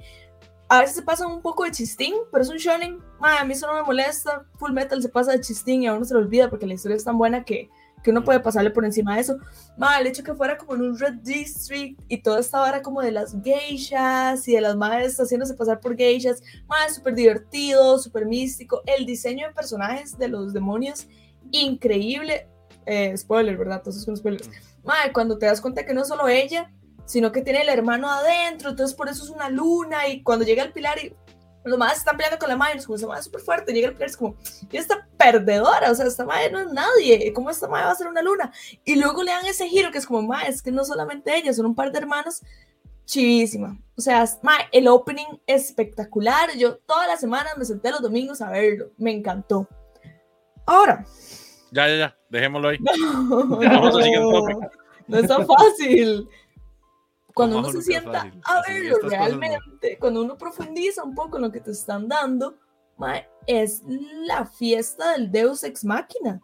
A veces se pasa un poco de chistín, pero es un shonen. Mae, a mí eso no me molesta. Full Metal se pasa de chistín y a uno se lo olvida porque la historia es tan buena que, que uno puede pasarle por encima de eso. Mae, el hecho que fuera como en un Red District y toda esta vara como de las geishas y de las madres haciéndose pasar por geishas. Mae, súper divertido, súper místico. El diseño de personajes de los demonios, increíble. Eh, spoiler, ¿verdad? Entonces con spoilers. Mae, cuando te das cuenta que no es solo ella, sino que tiene el hermano adentro, entonces por eso es una luna, y cuando llega el pilar y los madres están peleando con la madre, es como esa madre súper fuerte, llega el pilar, es como, y esta perdedora, o sea, esta madre no es nadie, ¿cómo esta madre va a ser una luna? Y luego le dan ese giro que es como, madre, es que no solamente ella, son un par de hermanos, chivísima, o sea, madre, el opening espectacular, yo todas las semanas me senté los domingos a verlo, me encantó. Ahora, Ya, ya, ya, dejémoslo ahí. no, tópico. no es tan fácil. Cuando uno se sienta fácil. a verlo cosas no. realmente, cuando uno profundiza un poco en lo que te están dando, mae, es la fiesta del Deus Ex Machina.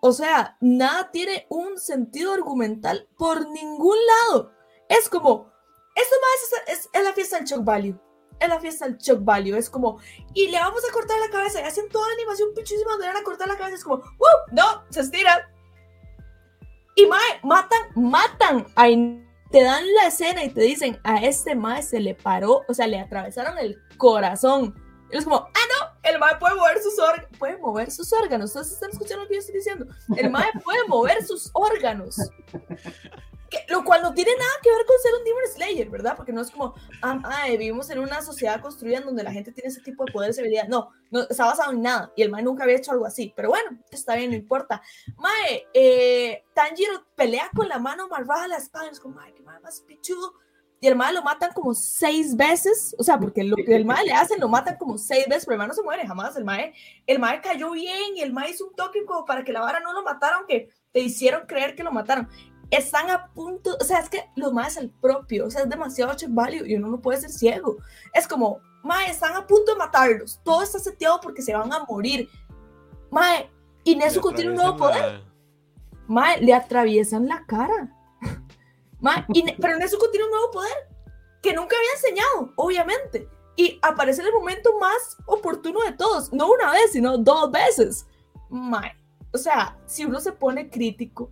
O sea, nada tiene un sentido argumental por ningún lado. Es como, esto más es, es, es la fiesta del shock value. Es la fiesta del shock value. Es como, y le vamos a cortar la cabeza. Y hacen toda la animación pichísima donde van a cortar la cabeza. Es como. No, se estira. Y mae, matan, matan. Ahí te dan la escena y te dicen, a este mae se le paró, o sea, le atravesaron el corazón. Y es como, ah, no, el mae puede mover sus órganos. Puede mover sus órganos. Ustedes están escuchando lo que yo estoy diciendo. El mae puede mover sus órganos. Que- lo cual no tiene nada que ver con ser un Demon Slayer, ¿verdad? Porque no es como, ah, ah, vivimos en una sociedad construida en donde la gente tiene ese tipo de poderes y habilidades. No, no está basado en nada. Y el Mae nunca había hecho algo así. Pero bueno, está bien, no importa. Mae, eh, Tanjiro pelea con la mano malvada la espada. y es como, Mae, qué mae más pichudo. Y el Mae lo matan como seis veces. O sea, porque lo que el Mae le hacen lo matan como seis veces, pero el Mae no se muere jamás. El Mae, el mae cayó bien y el Mae hizo un toque como para que la vara no lo matara, aunque te hicieron creer que lo mataron están a punto, o sea, es que lo más es el propio, o sea, es demasiado check value y uno no puede ser ciego. Es como, mae, están a punto de matarlos, todo está seteado porque se van a morir. Mae, y Nezuko tiene un nuevo poder. Mae, le atraviesan la cara. Mae, pero Nezuko tiene un nuevo poder que nunca había enseñado, obviamente. y aparece en el momento más oportuno de todos, no una vez, sino dos veces. Mae, o sea, si uno se pone crítico,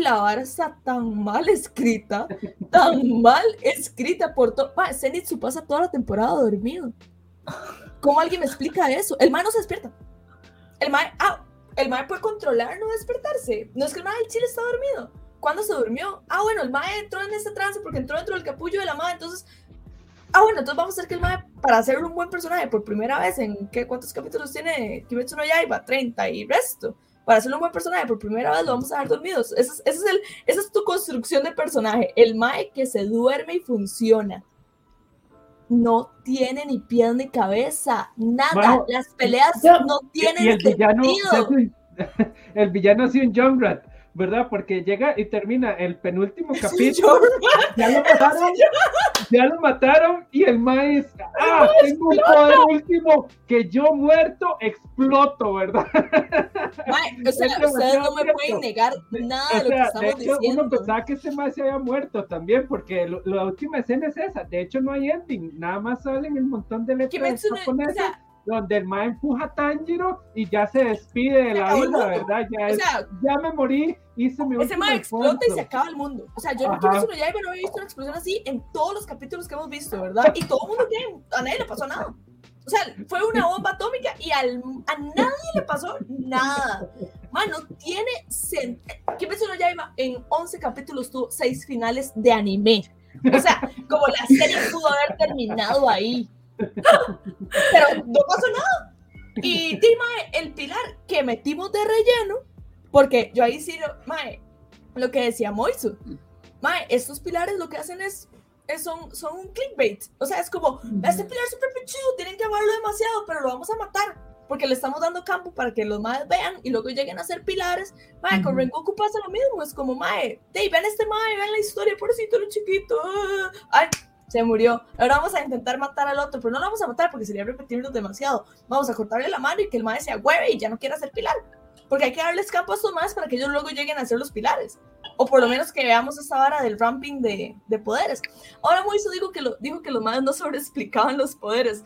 la vara tan mal escrita, tan mal escrita por todo. Zenitsu pasa toda la temporada dormido. ¿Cómo alguien me explica eso? El mae no se despierta. El mae, ah, el mae puede controlar no despertarse. No es que el mae chile está dormido. ¿Cuándo se durmió? Ah, bueno, el mae entró en ese trance porque entró dentro del capullo de la mae, entonces Ah, bueno, entonces vamos a hacer que el mae, para hacerlo un buen personaje por primera vez en ¿qué, cuántos capítulos tiene Kimetsu no Yaiba, 30 y resto. Para hacerlo un buen personaje por primera vez lo vamos a dejar dormidos. Ese es, ese es el, esa es tu construcción de personaje. El mae que se duerme y funciona. No tiene ni pies ni cabeza. Nada. Las peleas no tienen y el villano, el villano ha sido un Junkrat ¿verdad? Porque llega y termina el penúltimo capítulo. Ya lo mataron, ya lo mataron y el maíz, ah, tengo un poder último que yo muerto exploto, ¿verdad? o sea, ustedes no me pueden negar nada de lo que estamos de hecho, diciendo. Uno pensaba que este maíz se había muerto también, porque la última escena es esa. De hecho, no hay ending, nada más salen un montón de letras japonesas. O sea, donde el ma empuja a Tanjiro y ya se despide de la vida, ¿verdad? Ya, es, ya me morí, hice mi Ese ma explota y se acaba el mundo. O sea, yo no quiero ya no visto una explosión así en todos los capítulos que hemos visto, ¿verdad? Y todo el mundo tiene, a nadie le pasó nada. O sea, fue una bomba atómica y al, a nadie le pasó nada. Mano, tiene. ¿Qué pensó no ya En 11 capítulos tuvo 6 finales de anime. O sea, como la serie pudo haber terminado ahí. Pero no pasó nada. Y Dima, el pilar que metimos de relleno, porque yo ahí sí, mae, lo que decía Moisu, mae, estos pilares lo que hacen es, son, son un clickbait. O sea, es como, este pilar es súper chido, tienen que amarlo demasiado, pero lo vamos a matar. Porque le estamos dando campo para que los maes vean y luego lleguen a ser pilares. Mae, con Rengoku pasa lo mismo. Es como, mae, hey, ven este mae, ven la historia, pobrecito, lo chiquito. Ay, se murió. Ahora vamos a intentar matar al otro, pero no lo vamos a matar porque sería repetirnos demasiado. Vamos a cortarle la mano y que el maestro sea hueve y ya no quiera ser pilar. Porque hay que darles campo a estos más para que ellos luego lleguen a ser los pilares. O por lo menos que veamos esa vara del ramping de, de poderes. Ahora Moiso dijo que, lo, dijo que los más no sobreexplicaban los poderes.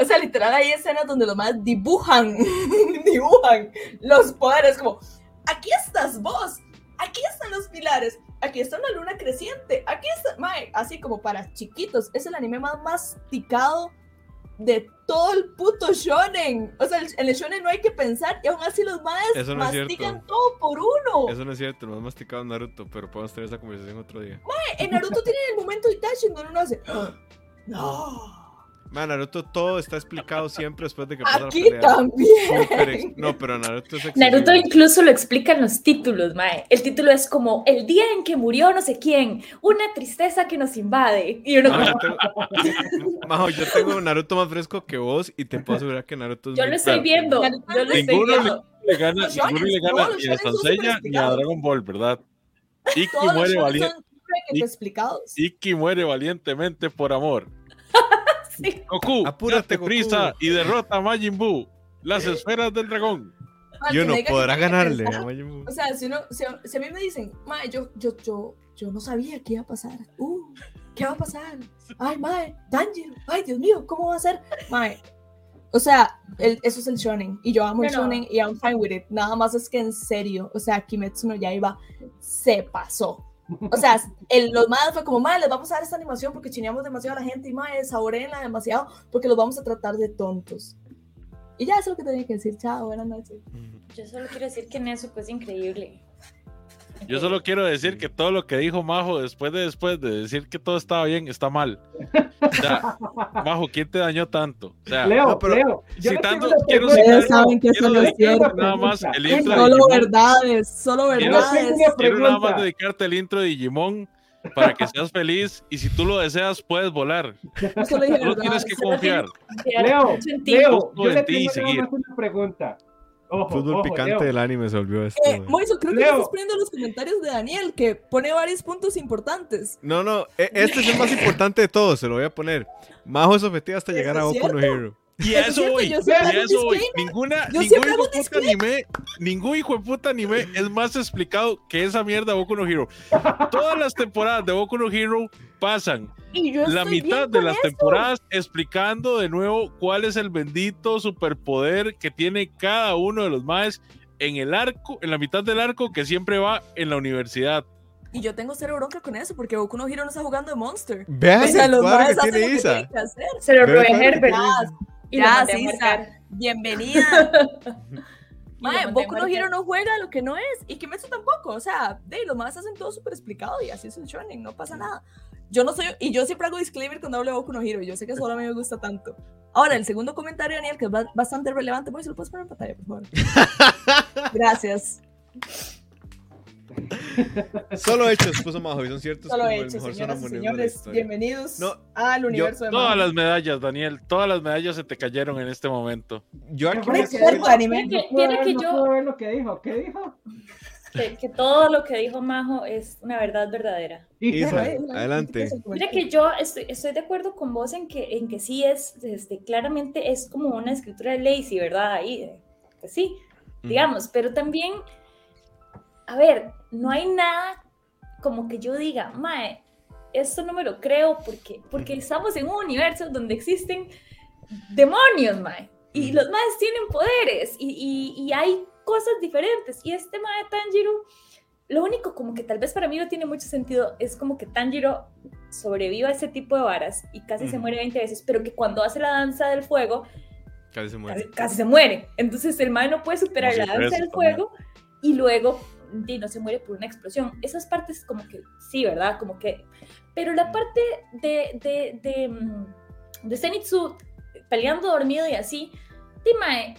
O sea, literal hay escenas donde los más dibujan, dibujan los poderes. Como, aquí estás vos, aquí están los pilares aquí está una luna creciente, aquí está, mae, así como para chiquitos, es el anime más masticado de todo el puto shonen. O sea, en el shonen no hay que pensar y aún así los maes no mastican todo por uno. Eso no es cierto, no más masticado Naruto, pero podemos tener esa conversación otro día. Mae, en Naruto tiene el momento Itachi donde uno hace, no Man, Naruto todo está explicado siempre después de que pasa Aquí la pelea. también. No, pero Naruto es Naruto incluso lo explica en los títulos, mae. El título es como el día en que murió no sé quién, una tristeza que nos invade. Y uno Majo, yo, tengo... Majo, yo tengo Naruto más fresco que vos y te puedo asegurar que Naruto es Yo lo estoy viendo. Yo lo estoy viendo. Le gana, ninguno le gana ni a Sansella ni a Dragon Ball, ¿verdad? Iki muere valiente. Iki muere valientemente por amor. Goku, apúrate prisa y derrota a Majin Buu, las esferas del dragón. Yo no podrá ganarle a Majin Buu. O sea, si, uno, si, a mí me dicen, mae, yo, yo, yo, yo no sabía qué iba a pasar. Uh, ¿qué va a pasar? Ay, mae, Tanjiro, ay, Dios mío, ¿cómo va a ser? Mae, o sea, el, eso es el shonen. Y yo amo el shonen y I'm fine with it. Nada más es que en serio, o sea, Kimetsu no Yaiba se pasó. O sea, el, los madres fue como, madre, les vamos a dar esta animación porque chineamos demasiado a la gente y madre, saboreenla demasiado porque los vamos a tratar de tontos. Y ya eso es lo que tenía que decir. Chao, buenas noches. Yo solo quiero decir que Nesu pues increíble. Yo solo quiero decir que todo lo que dijo Majo después de después de decir que todo estaba bien está mal. O sea, Majo, ¿quién te dañó tanto? O sea, Leo, no, pero Leo, si tanto quiero citar, saben que quiero dedicar nada más el intro Solo de verdades, solo verdades. Quiero, quiero nada más dedicarte el intro de Digimon para que seas feliz y si tú lo deseas puedes volar. No tienes que confiar. Leo, Leo, yo le tengo una pregunta. Ojo, Fútbol picante del anime se volvió esto. Eh, Moiso, creo que estás poniendo los comentarios de Daniel, que pone varios puntos importantes. No, no, e, este es el más importante de todos, se lo voy a poner. Majo es objetivo hasta llegar a Boku no Hero. Y a Es eso voy, y a eso voy. Ninguna, Yo ningún hijo de puta anime, ningún hijo de puta anime es más explicado que esa mierda de Boku no Hero. Todas las temporadas de Boku no Hero pasan Y yo la mitad de las eso. temporadas explicando de nuevo cuál es el bendito superpoder que tiene cada uno de los maes en el arco, en la mitad del arco que siempre va en la universidad. Y yo tengo cero bronca con eso, porque Boku no Hero no está jugando de Monster. Vean O sea, los que hacen tiene lo que que hacer. Se lo robé. Herbert. Ya, y ya, mandé a sí, marcar. Sa, bienvenida. Mae, Boku no. Hero no juega lo que no es, y Kimetsu tampoco, o sea, de los más hacen todo súper explicado y así es el shonen, no pasa nada. Yo no soy, y yo siempre hago disclaimer cuando hablo de Boku no Hero, yo sé que solo a mí me gusta tanto. Ahora, el segundo comentario, Daniel, que es ba- bastante relevante, pues, ¿se lo puedes poner en pantalla, por favor? Gracias. Solo hechos puso Majo y son ciertos Solo como he el hecho, mejor señoras y sonamunismo de la señores. Bienvenidos No, al universo de Todas Majo. las medallas, Daniel, todas las medallas se te cayeron en este momento. Yo aquí No ver- que no yo- ver lo que dijo. ¿Qué dijo? que, que todo lo que dijo Majo es una verdad verdadera. Isa, adelante. Mira que yo estoy, estoy de acuerdo con vos en que, en que sí es, este, claramente es como una escritura de lazy, ¿verdad? Ahí, eh, que sí, digamos, pero también, a ver, no hay nada como que yo diga, mae, esto no me lo creo porque, porque estamos en un universo donde existen demonios, mae, y los maes tienen poderes y, y- y hay cosas diferentes, y este mae Tanjiro, lo único como que tal vez para mí no tiene mucho sentido es como que Tanjiro sobreviva a ese tipo de varas y casi se Ujú. muere 20 veces, pero que cuando hace la danza del fuego Casi se muere. casi, casi se muere. Entonces el mae no puede superar Como la si danza del fuego y luego no se muere por una explosión. Esas partes como que sí, ¿verdad? Como que... Pero la parte de, de, de, mm, de Zenitsu peleando dormido y así, di, mae,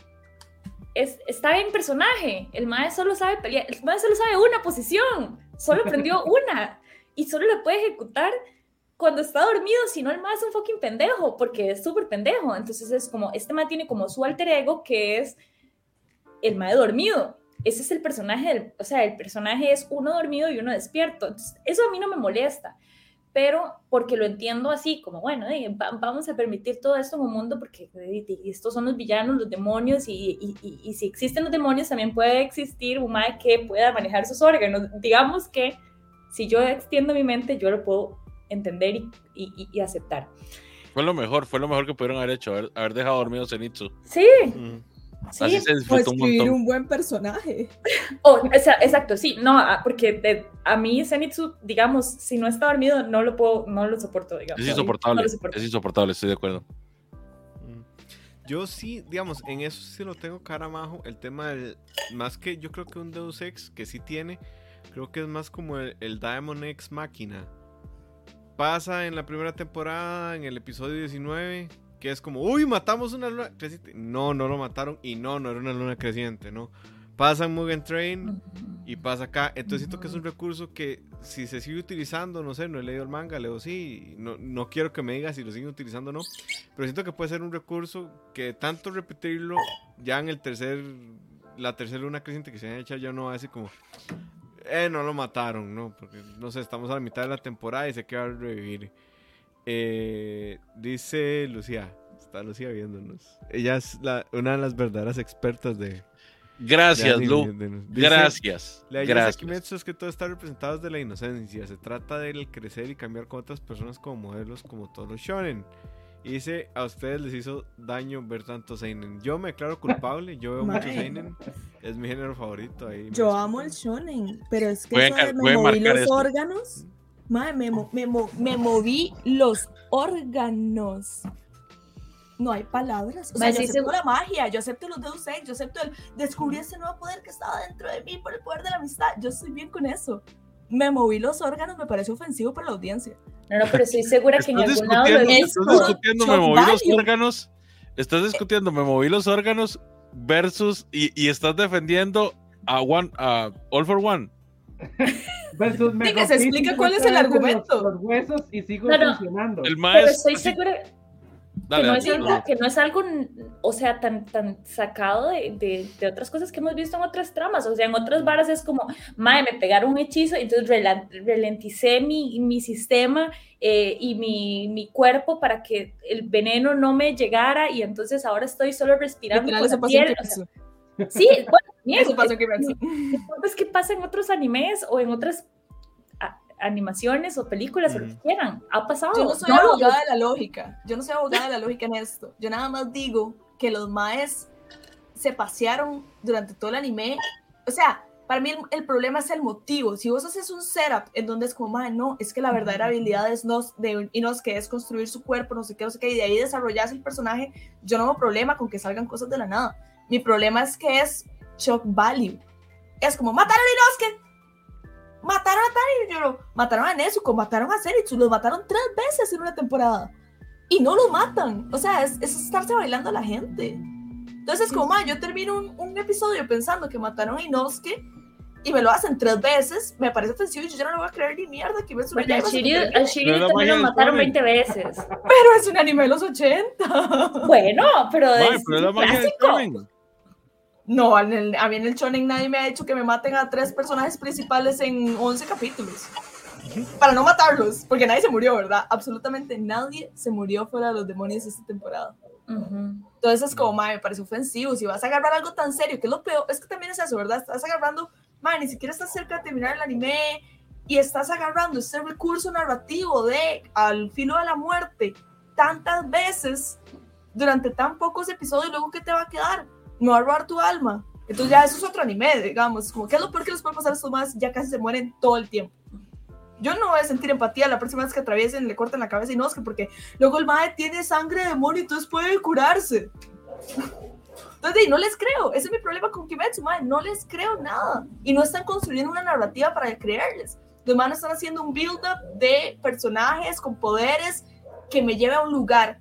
es, está en personaje. El mae solo sabe pelear, el mae solo sabe una posición, solo aprendió una y solo la puede ejecutar cuando está dormido, si no el mae es un fucking pendejo, porque es súper pendejo. Entonces es como, este mae tiene como su alter ego que es el mae dormido. Ese es el personaje, del, o sea, el personaje es uno dormido y uno despierto. Entonces, eso a mí no me molesta, pero porque lo entiendo así, como, bueno, eh, va- vamos a permitir todo esto en un mundo porque eh, estos son los villanos, los demonios, y, y- y- y si existen los demonios, también puede existir un mae que pueda manejar sus órganos. Digamos que si yo extiendo mi mente, yo lo puedo entender y, y- y- y aceptar. Fue lo mejor, fue lo mejor que pudieron haber hecho, haber, haber dejado dormido a Zenitsu. Sí, Mm. Sí. Así se O disfrutó un escribir montón. un buen personaje. Oh, esa- exacto, sí, no, ah, porque de- a mí Zenitsu, digamos, si no está dormido, no lo puedo, no lo soporto, digamos. Es insoportable, soporto. es insoportable, estoy de acuerdo. Mm. Yo sí, digamos, en eso sí lo tengo cara majo. El tema del. Más que yo creo que un Deus Ex que sí tiene. Creo que es más como el, el Diamond X Máquina. Pasa en la primera temporada, en el episodio 19. Que es como, uy, matamos una luna creciente. No, no lo mataron. Y no, no era una luna creciente, ¿no? Pasa en Mugen Train. Y pasa acá. Entonces siento que es un recurso que si se sigue utilizando, no sé, no he leído el manga, leo sí, no, no quiero que me diga si lo siguen utilizando o no, pero siento que puede ser un recurso que tanto repetirlo, ya en el tercer, la tercera luna creciente que se haya hecho ya no decir como, eh, no lo mataron, ¿no? Porque, no sé, estamos a la mitad de la temporada y sé que va a revivir. Eh, dice Lucía, está Lucía viéndonos. Ella es la- una de las verdaderas expertas de... de Gracias, anime, Lu. de- de- dice- Gracias. la Gracias. Kimetsu es que todo está representado desde la inocencia. Se trata del crecer y cambiar con otras personas como modelos, como todos los shonen. Y dice, a ustedes les hizo daño ver tanto Seinen. Yo me declaro culpable, yo veo mucho. Seinen. Es mi género favorito. Ahí Yo amo el shonen, pero es que eso de me moví los órganos, mae, me, me me moví los órganos. No hay palabras. O sea, yo acepto la magia, yo acepto los Deus Ex, yo acepto el descubrí ese nuevo poder que estaba dentro de mí por el poder de la amistad. Yo estoy bien con eso. Me moví los órganos, me parece ofensivo para la audiencia. No, no, pero estoy segura que en algún lado lo he discutiendo, visto. estás discutiendo me moví los órganos. Estás discutiendo me moví los órganos versus y, y estás defendiendo a One a All for One. Versus me Sí, que se explique cuál es el 50 veces argumento. Los, los huesos y sigo No, no. funcionando. El Pero maestro estoy segura, Dale, que, no dale, algo, que no es algo, o sea, tan, tan sacado de, de- de otras cosas que hemos visto en otras tramas. O sea, en otras varas es como, madre, me pegaron un hechizo, entonces ralenticé mi, mi sistema eh, y mi, mi cuerpo para que el veneno no me llegara y entonces ahora estoy solo respirando Literal, con la piel. o sea, sí, bueno, también, Eso pasó en Kimetsu. es que pasa en otros animes o en otras animaciones o películas o lo que quieran. Ha pasado. Yo no soy No, yo- abogada de la lógica. Yo no soy abogada de la lógica en esto. Yo nada más digo que los maes se pasearon durante todo el anime. O sea, para mí el, el problema es el motivo. Si vos haces un setup en donde es como, no, es que la verdadera habilidad es nos, de Inos, que es construir su cuerpo, no sé qué, no sé qué, y de ahí desarrollarse el personaje, yo no tengo problema con que salgan cosas de la nada. Mi problema es que es shock value. Es como, mataron a Inosuke, mataron a Tani Yoro, mataron a Nezuko, mataron a Zenitsu, los mataron tres veces en una temporada. Y no los matan. O sea, es, es estarse bailando a la gente. Entonces, como, "Ma, yo termino un, un episodio pensando que mataron a Inosuke y me lo hacen tres veces, me parece ofensivo y yo ya no lo voy a creer ni mierda que me Bueno, a Shiryu, a Shiryu también lo mataron shonen. 20 veces. Pero es un anime de los 80. Bueno, pero es pero es un clásico. No, en el- a mí en el shonen nadie me ha dicho que me maten a tres personajes principales en 11 capítulos. Para no matarlos, porque nadie se murió, ¿verdad? Absolutamente nadie se murió fuera de los demonios esta temporada. Ujú. Entonces es como, madre, me parece ofensivo. Si vas a agarrar algo tan serio, que es lo peor, es que también es eso, ¿verdad? Estás agarrando, madre, ni siquiera estás cerca de terminar el anime y estás agarrando este recurso narrativo de al filo de la muerte tantas veces durante tan pocos episodios y luego, ¿qué te va a quedar? Me va a robar tu alma. Entonces ya eso es otro anime, digamos, como, ¿qué es lo peor que les puede pasar a estos más? Ya casi se mueren todo el tiempo. Yo no voy a sentir empatía la próxima vez que atraviesen, le corten la cabeza y no, es que porque luego el mae tiene sangre de demonio y entonces puede curarse. Entonces, no les creo. Ese es mi problema con Kimetsu, mae. No les creo nada. Y no están construyendo una narrativa para creerles. Los manes están haciendo un build-up de personajes con poderes que me lleve a un lugar.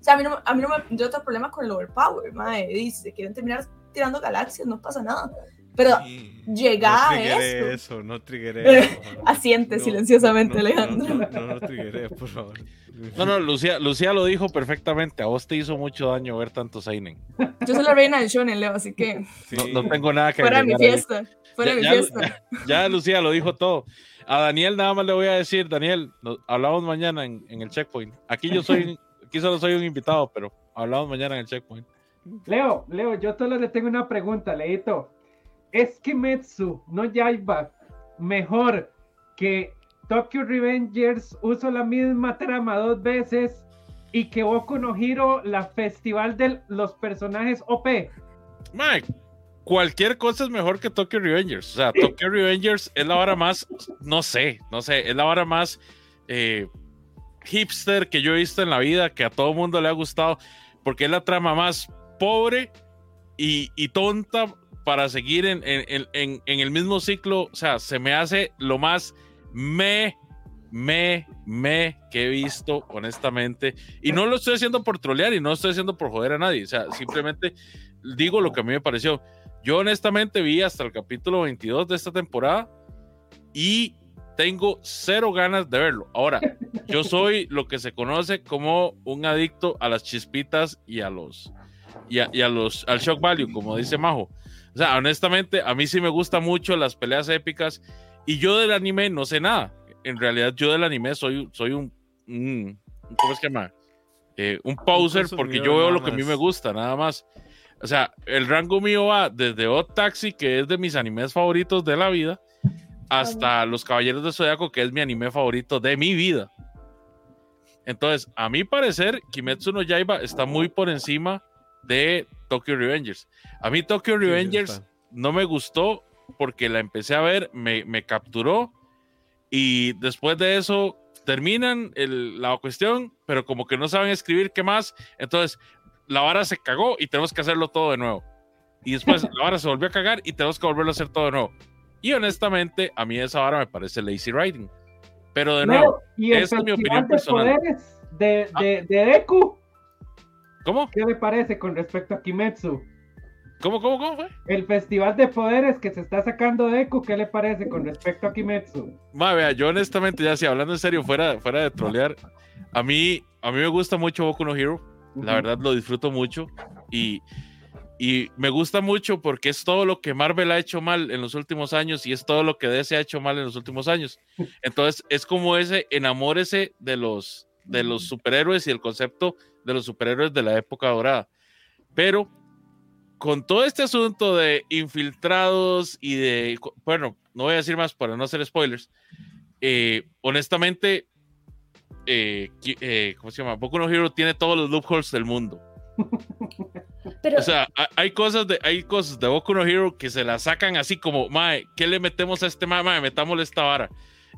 O sea, a mí no, a mí no me... Yo otro problema con el overpower, mae. Dice, quieren terminar tirando galaxias, no pasa nada. Pero Sí. llega no a esto. eso, no triggeré eso. favor. Asiente No, silenciosamente, no, no, Alejandro. No, no, no, no triggeré, por favor. No, no, Lucía, Lucía lo dijo perfectamente. A vos te hizo mucho daño ver tanto Seinen. Yo soy la reina del shonen, Leo, así que Sí. No, no tengo nada que fuera mi fiesta. Fuera de Ya- mi ya- fiesta. Ya Lucía lo dijo todo. A Daniel nada más le voy a decir, Daniel, nos- hablamos mañana en, en el checkpoint. Aquí yo soy, aquí solo soy un invitado, pero hablamos mañana en el checkpoint. Leo, Leo, yo solo le tengo una pregunta, Leito. ¿Es Kimetsu no Yaiba mejor que Tokyo Revengers uso la misma trama dos veces y que Boku no Hero la festival de los personajes OP? Mike, cualquier cosa es mejor que Tokyo Revengers. O sea, Tokyo Revengers es la vara más, no sé, no sé, es la vara más eh, hipster que yo he visto en la vida, que a todo mundo le ha gustado, porque es la trama más pobre y, tonta para seguir en- en el mismo ciclo. O sea, se me hace lo más me, me, me que he visto, honestamente. Y no lo estoy haciendo por trolear y no lo estoy haciendo por joder a nadie. O sea, simplemente digo lo que a mí me pareció. Yo honestamente vi hasta el capítulo 22 de esta temporada y tengo cero ganas de verlo. Ahora, yo soy lo que se conoce como un adicto a las chispitas y a los y a, y a los al shock value, como dice Majo. O sea, honestamente, a mí sí me gustan mucho las peleas épicas y yo del anime no sé nada. En realidad, yo del anime soy, soy un, un- ¿cómo se llama? Eh, un poser porque yo veo lo que a mí me gusta, nada más. O sea, el rango mío va desde Odd Taxi, que es de mis animes favoritos de la vida, hasta Los Caballeros de Zodiaco, que es mi anime favorito de mi vida. Entonces, a mi parecer, Kimetsu no Yaiba está muy por encima de Tokyo Revengers. A mí Tokyo sí Revengers no me gustó porque la empecé a ver, me, me capturó y después de eso terminan el- la cuestión, pero como que no saben escribir qué más, entonces la vara se cagó y tenemos que hacerlo todo de nuevo. Y después la vara se volvió a cagar y tenemos que volverlo a hacer todo de nuevo. Y honestamente, a mí esa vara me parece lazy writing. Pero de nuevo, y esa es mi opinión de personal. poderes de, de, de Deku, ¿cómo? ¿qué le parece con respecto a Kimetsu? ¿Cómo, cómo, cómo fue? El festival de poderes que se está sacando Deku, ¿qué le parece con respecto a Kimetsu? Ma, vea, yo honestamente, ya sí, hablando en serio, fuera, fuera de trolear, a mí, a mí me gusta mucho Boku no Hero. La verdad lo disfruto mucho y, y me gusta mucho porque es todo lo que Marvel ha hecho mal en los últimos años y es todo lo que DC ha hecho mal en los últimos años. Entonces es como ese enamórese de los, de los superhéroes y el concepto de los superhéroes de la época dorada. Pero con todo este asunto de infiltrados y de, bueno, no voy a decir más para no hacer spoilers, eh, honestamente, eh, eh, ¿cómo se llama? Boku no Hero tiene todos los loopholes del mundo. Pero, O sea, ha- hay cosas de, hay cosas de Boku no Hero que se las sacan así como, mae, ¿qué le metemos a este mae? Mae, metámosle esta vara.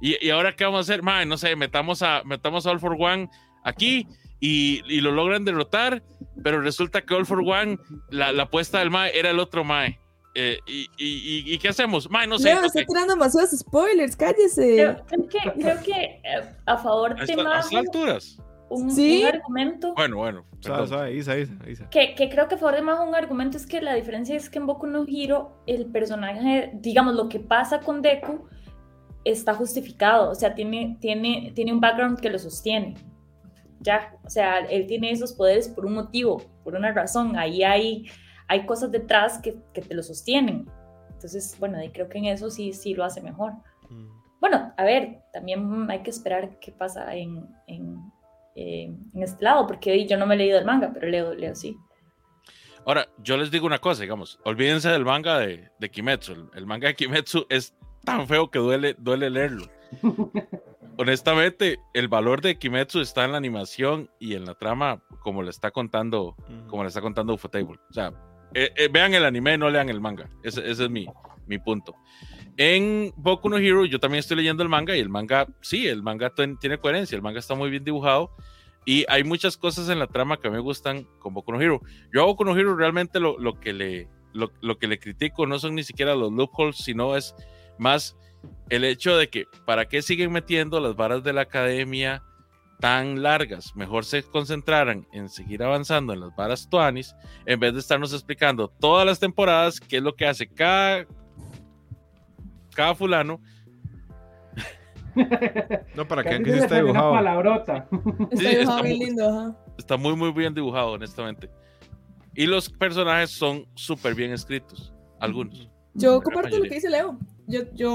Y, y ahora, ¿qué vamos a hacer? Mae, no sé, metamos a, metamos a All for One aquí y, y lo logran derrotar, pero resulta que All for One, la, la apuesta del mae era el otro mae. Eh, y, y, y- y qué hacemos? Mae, no sé. Ok. está tirando demasiados spoilers, cállese. creo, creo que, creo que eh, a favor A de a Majo, estas alturas. Un, Sí. un argumento Bueno, bueno. Perdón. suave, Isa, Isa, Isa. que, que creo que a favor de Majo un argumento es que la diferencia es que en Boku no Hero el personaje, digamos, lo que pasa con Deku está justificado, o sea, tiene, tiene, tiene un background que lo sostiene. Ya, o sea, él tiene esos poderes por un motivo, por una razón. Ahí hay, hay cosas detrás que, que te lo sostienen. Entonces, bueno, y creo que en eso sí, sí lo hace mejor. Mm. Bueno, a ver, también hay que esperar qué pasa en, en, eh, en este lado, porque yo no me he leído el manga, pero leo, leo sí. Ahora, yo les digo una cosa, digamos, olvídense del manga de, de Kimetsu. El, el manga de Kimetsu es tan feo que duele, duele leerlo. Honestamente, el valor de Kimetsu está en la animación y en la trama, como le está contando, Ujú. como le está contando Ufotable. O sea, eh, eh, vean el anime, no lean el manga. Ese, ese es mi, mi punto. En Boku no Hero, yo también estoy leyendo el manga y el manga, sí, el manga tiene coherencia, el manga está muy bien dibujado y hay muchas cosas en la trama que me gustan con Boku no Hero. Yo a Boku no Hero realmente lo, lo que le, lo, lo que le critico no son ni siquiera los loopholes, sino es más el hecho de que para qué siguen metiendo las varas de la academia tan largas, mejor se concentraran en seguir avanzando en las varas tuanis en vez de estarnos explicando todas las temporadas qué es lo que hace cada cada fulano No, para que vean que sí está dibujado. palabrota. Está Sí, dibujado está bien muy- lindo, ajá. está muy muy bien dibujado honestamente y los personajes son súper bien escritos algunos Yo comparto lo que dice Leo. Yo, yo,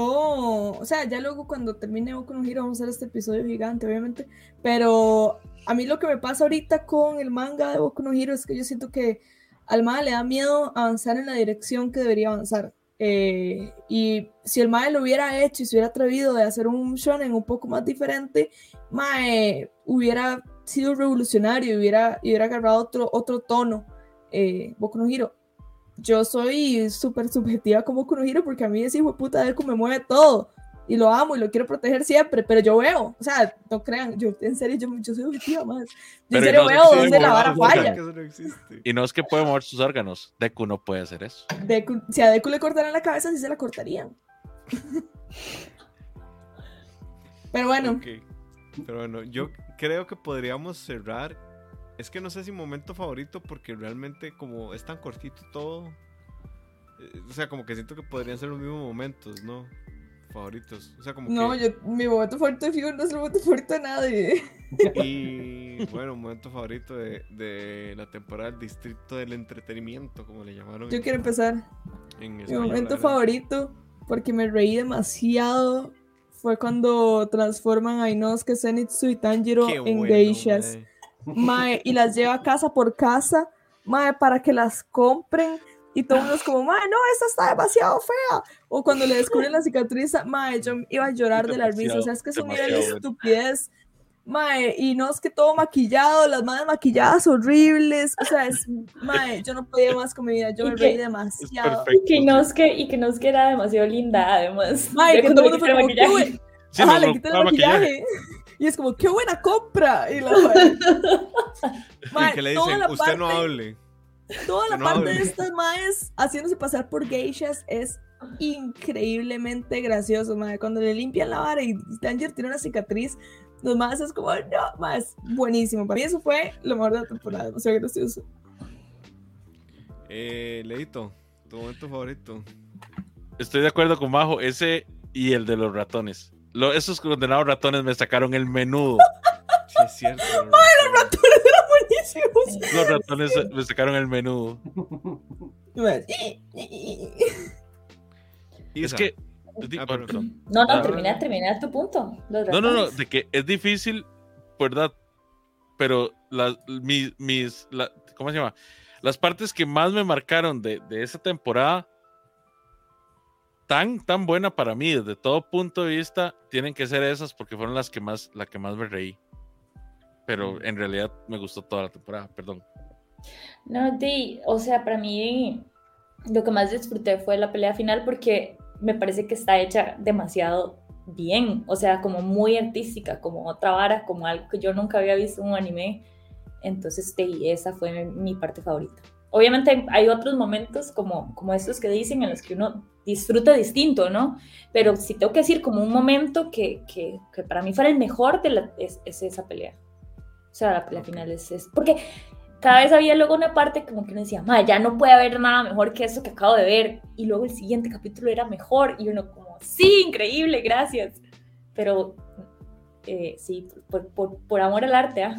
o sea, ya luego cuando termine Boku no Hero vamos a hacer este episodio gigante, obviamente. Pero a mí lo que me pasa ahorita con el manga de Boku no Hero es que yo siento que al MAE le da miedo avanzar en la dirección que debería avanzar. Eh, y si el MAE lo hubiera hecho y se hubiera atrevido de hacer un shonen un poco más diferente, MAE hubiera sido revolucionario y hubiera, hubiera agarrado otro, otro tono. Eh, Boku no Hero yo soy súper subjetiva como Kunohiro porque a mí ese hijo de puta Deku me mueve todo y lo amo y lo quiero proteger siempre, pero yo veo, o sea, no crean, yo en serio, yo, yo soy objetiva más. Yo Pero en serio no veo dónde la vara falla. No y no es que puede mover sus órganos Deku no puede hacer eso Deku- si a Deku le cortaran la cabeza, sí se la cortarían. pero bueno. Pero bueno, yo creo que podríamos cerrar. Es que no sé si momento favorito, porque realmente, como es tan cortito todo. eh, O sea, como que siento que podrían ser los mismos momentos, ¿no? Favoritos. O sea, como no, que. yo, mi momento favorito de Figo no es el momento favorito de nadie. Y bueno, momento favorito de, de la temporada del Distrito del Entretenimiento, como le llamaron. Yo en- quiero empezar. en Mi momento favorito, porque me reí demasiado, fue cuando transforman a Inosuke, Zenitsu y Tanjiro Qué en bueno, geishas. mae. Mae, y las lleva casa por casa, mae, para que las compren. Y todo el mundo es como, mae, no, esta está demasiado fea. O cuando le descubren la cicatriz, mae, yo iba a llorar de la risa. O sea, es que es un nivel de estupidez. Mae, y no es que todo maquillado, las madres maquilladas horribles. O sea, es, mae, yo no podía más con mi vida. Yo me que- reí es demasiado. Y que Inosuke, y que Inosuke era demasiado linda, además. Mae, que cuando todo el mundo fue como, qué buen- Sí, Ajá, le quitan el maquillaje. Y es como, qué buena compra. Y la mae, Y mae, que le toda dicen, la usted no parte- hable. Toda la No parte de estas maes haciéndose pasar por geishas es increíblemente gracioso, mae. Cuando le limpian la vara y Danger tiene una cicatriz, los maes es como, no, más buenísimo. Para mí eso fue lo mejor de la temporada, o sea, gracioso. Eh, Leito, tu momento favorito. estoy de acuerdo con Majo ese y el de los ratones Lo- esos condenados ratones me sacaron el menudo Sí, es cierto. los ratones. Los ratones le sacaron el menú. Es Isa, que. Ah, perdón. No, no, Ah. termina, termina tu punto. Los No, no, no, de que es difícil, ¿verdad? Pero las, mis, mis la- ¿cómo se llama? Las partes que más me marcaron de, de esa temporada, tan, tan buena para mí, desde todo punto de vista, tienen que ser esas porque fueron las que más, la que más me reí. Pero en realidad me gustó toda la temporada, perdón. No, di, o sea, para mí lo que más disfruté fue la pelea final porque me parece que está hecha demasiado bien, o sea, como muy artística, como otra vara, como algo que yo nunca había visto en un anime. Entonces, di, esa fue mi parte favorita. Obviamente hay- hay otros momentos como, como estos que dicen en los que uno disfruta distinto, ¿no? Pero si tengo que decir como un momento que, que, que para mí fuera el mejor de la, es, es esa pelea. O sea, la pelea final es, es... Porque cada vez había luego una parte como que uno decía, "Ma, ya no puede haber nada mejor que eso que acabo de ver. Y luego el siguiente capítulo era mejor. Y uno como, sí, increíble, gracias. Pero eh, sí, por, por- por amor al arte, ¿ah?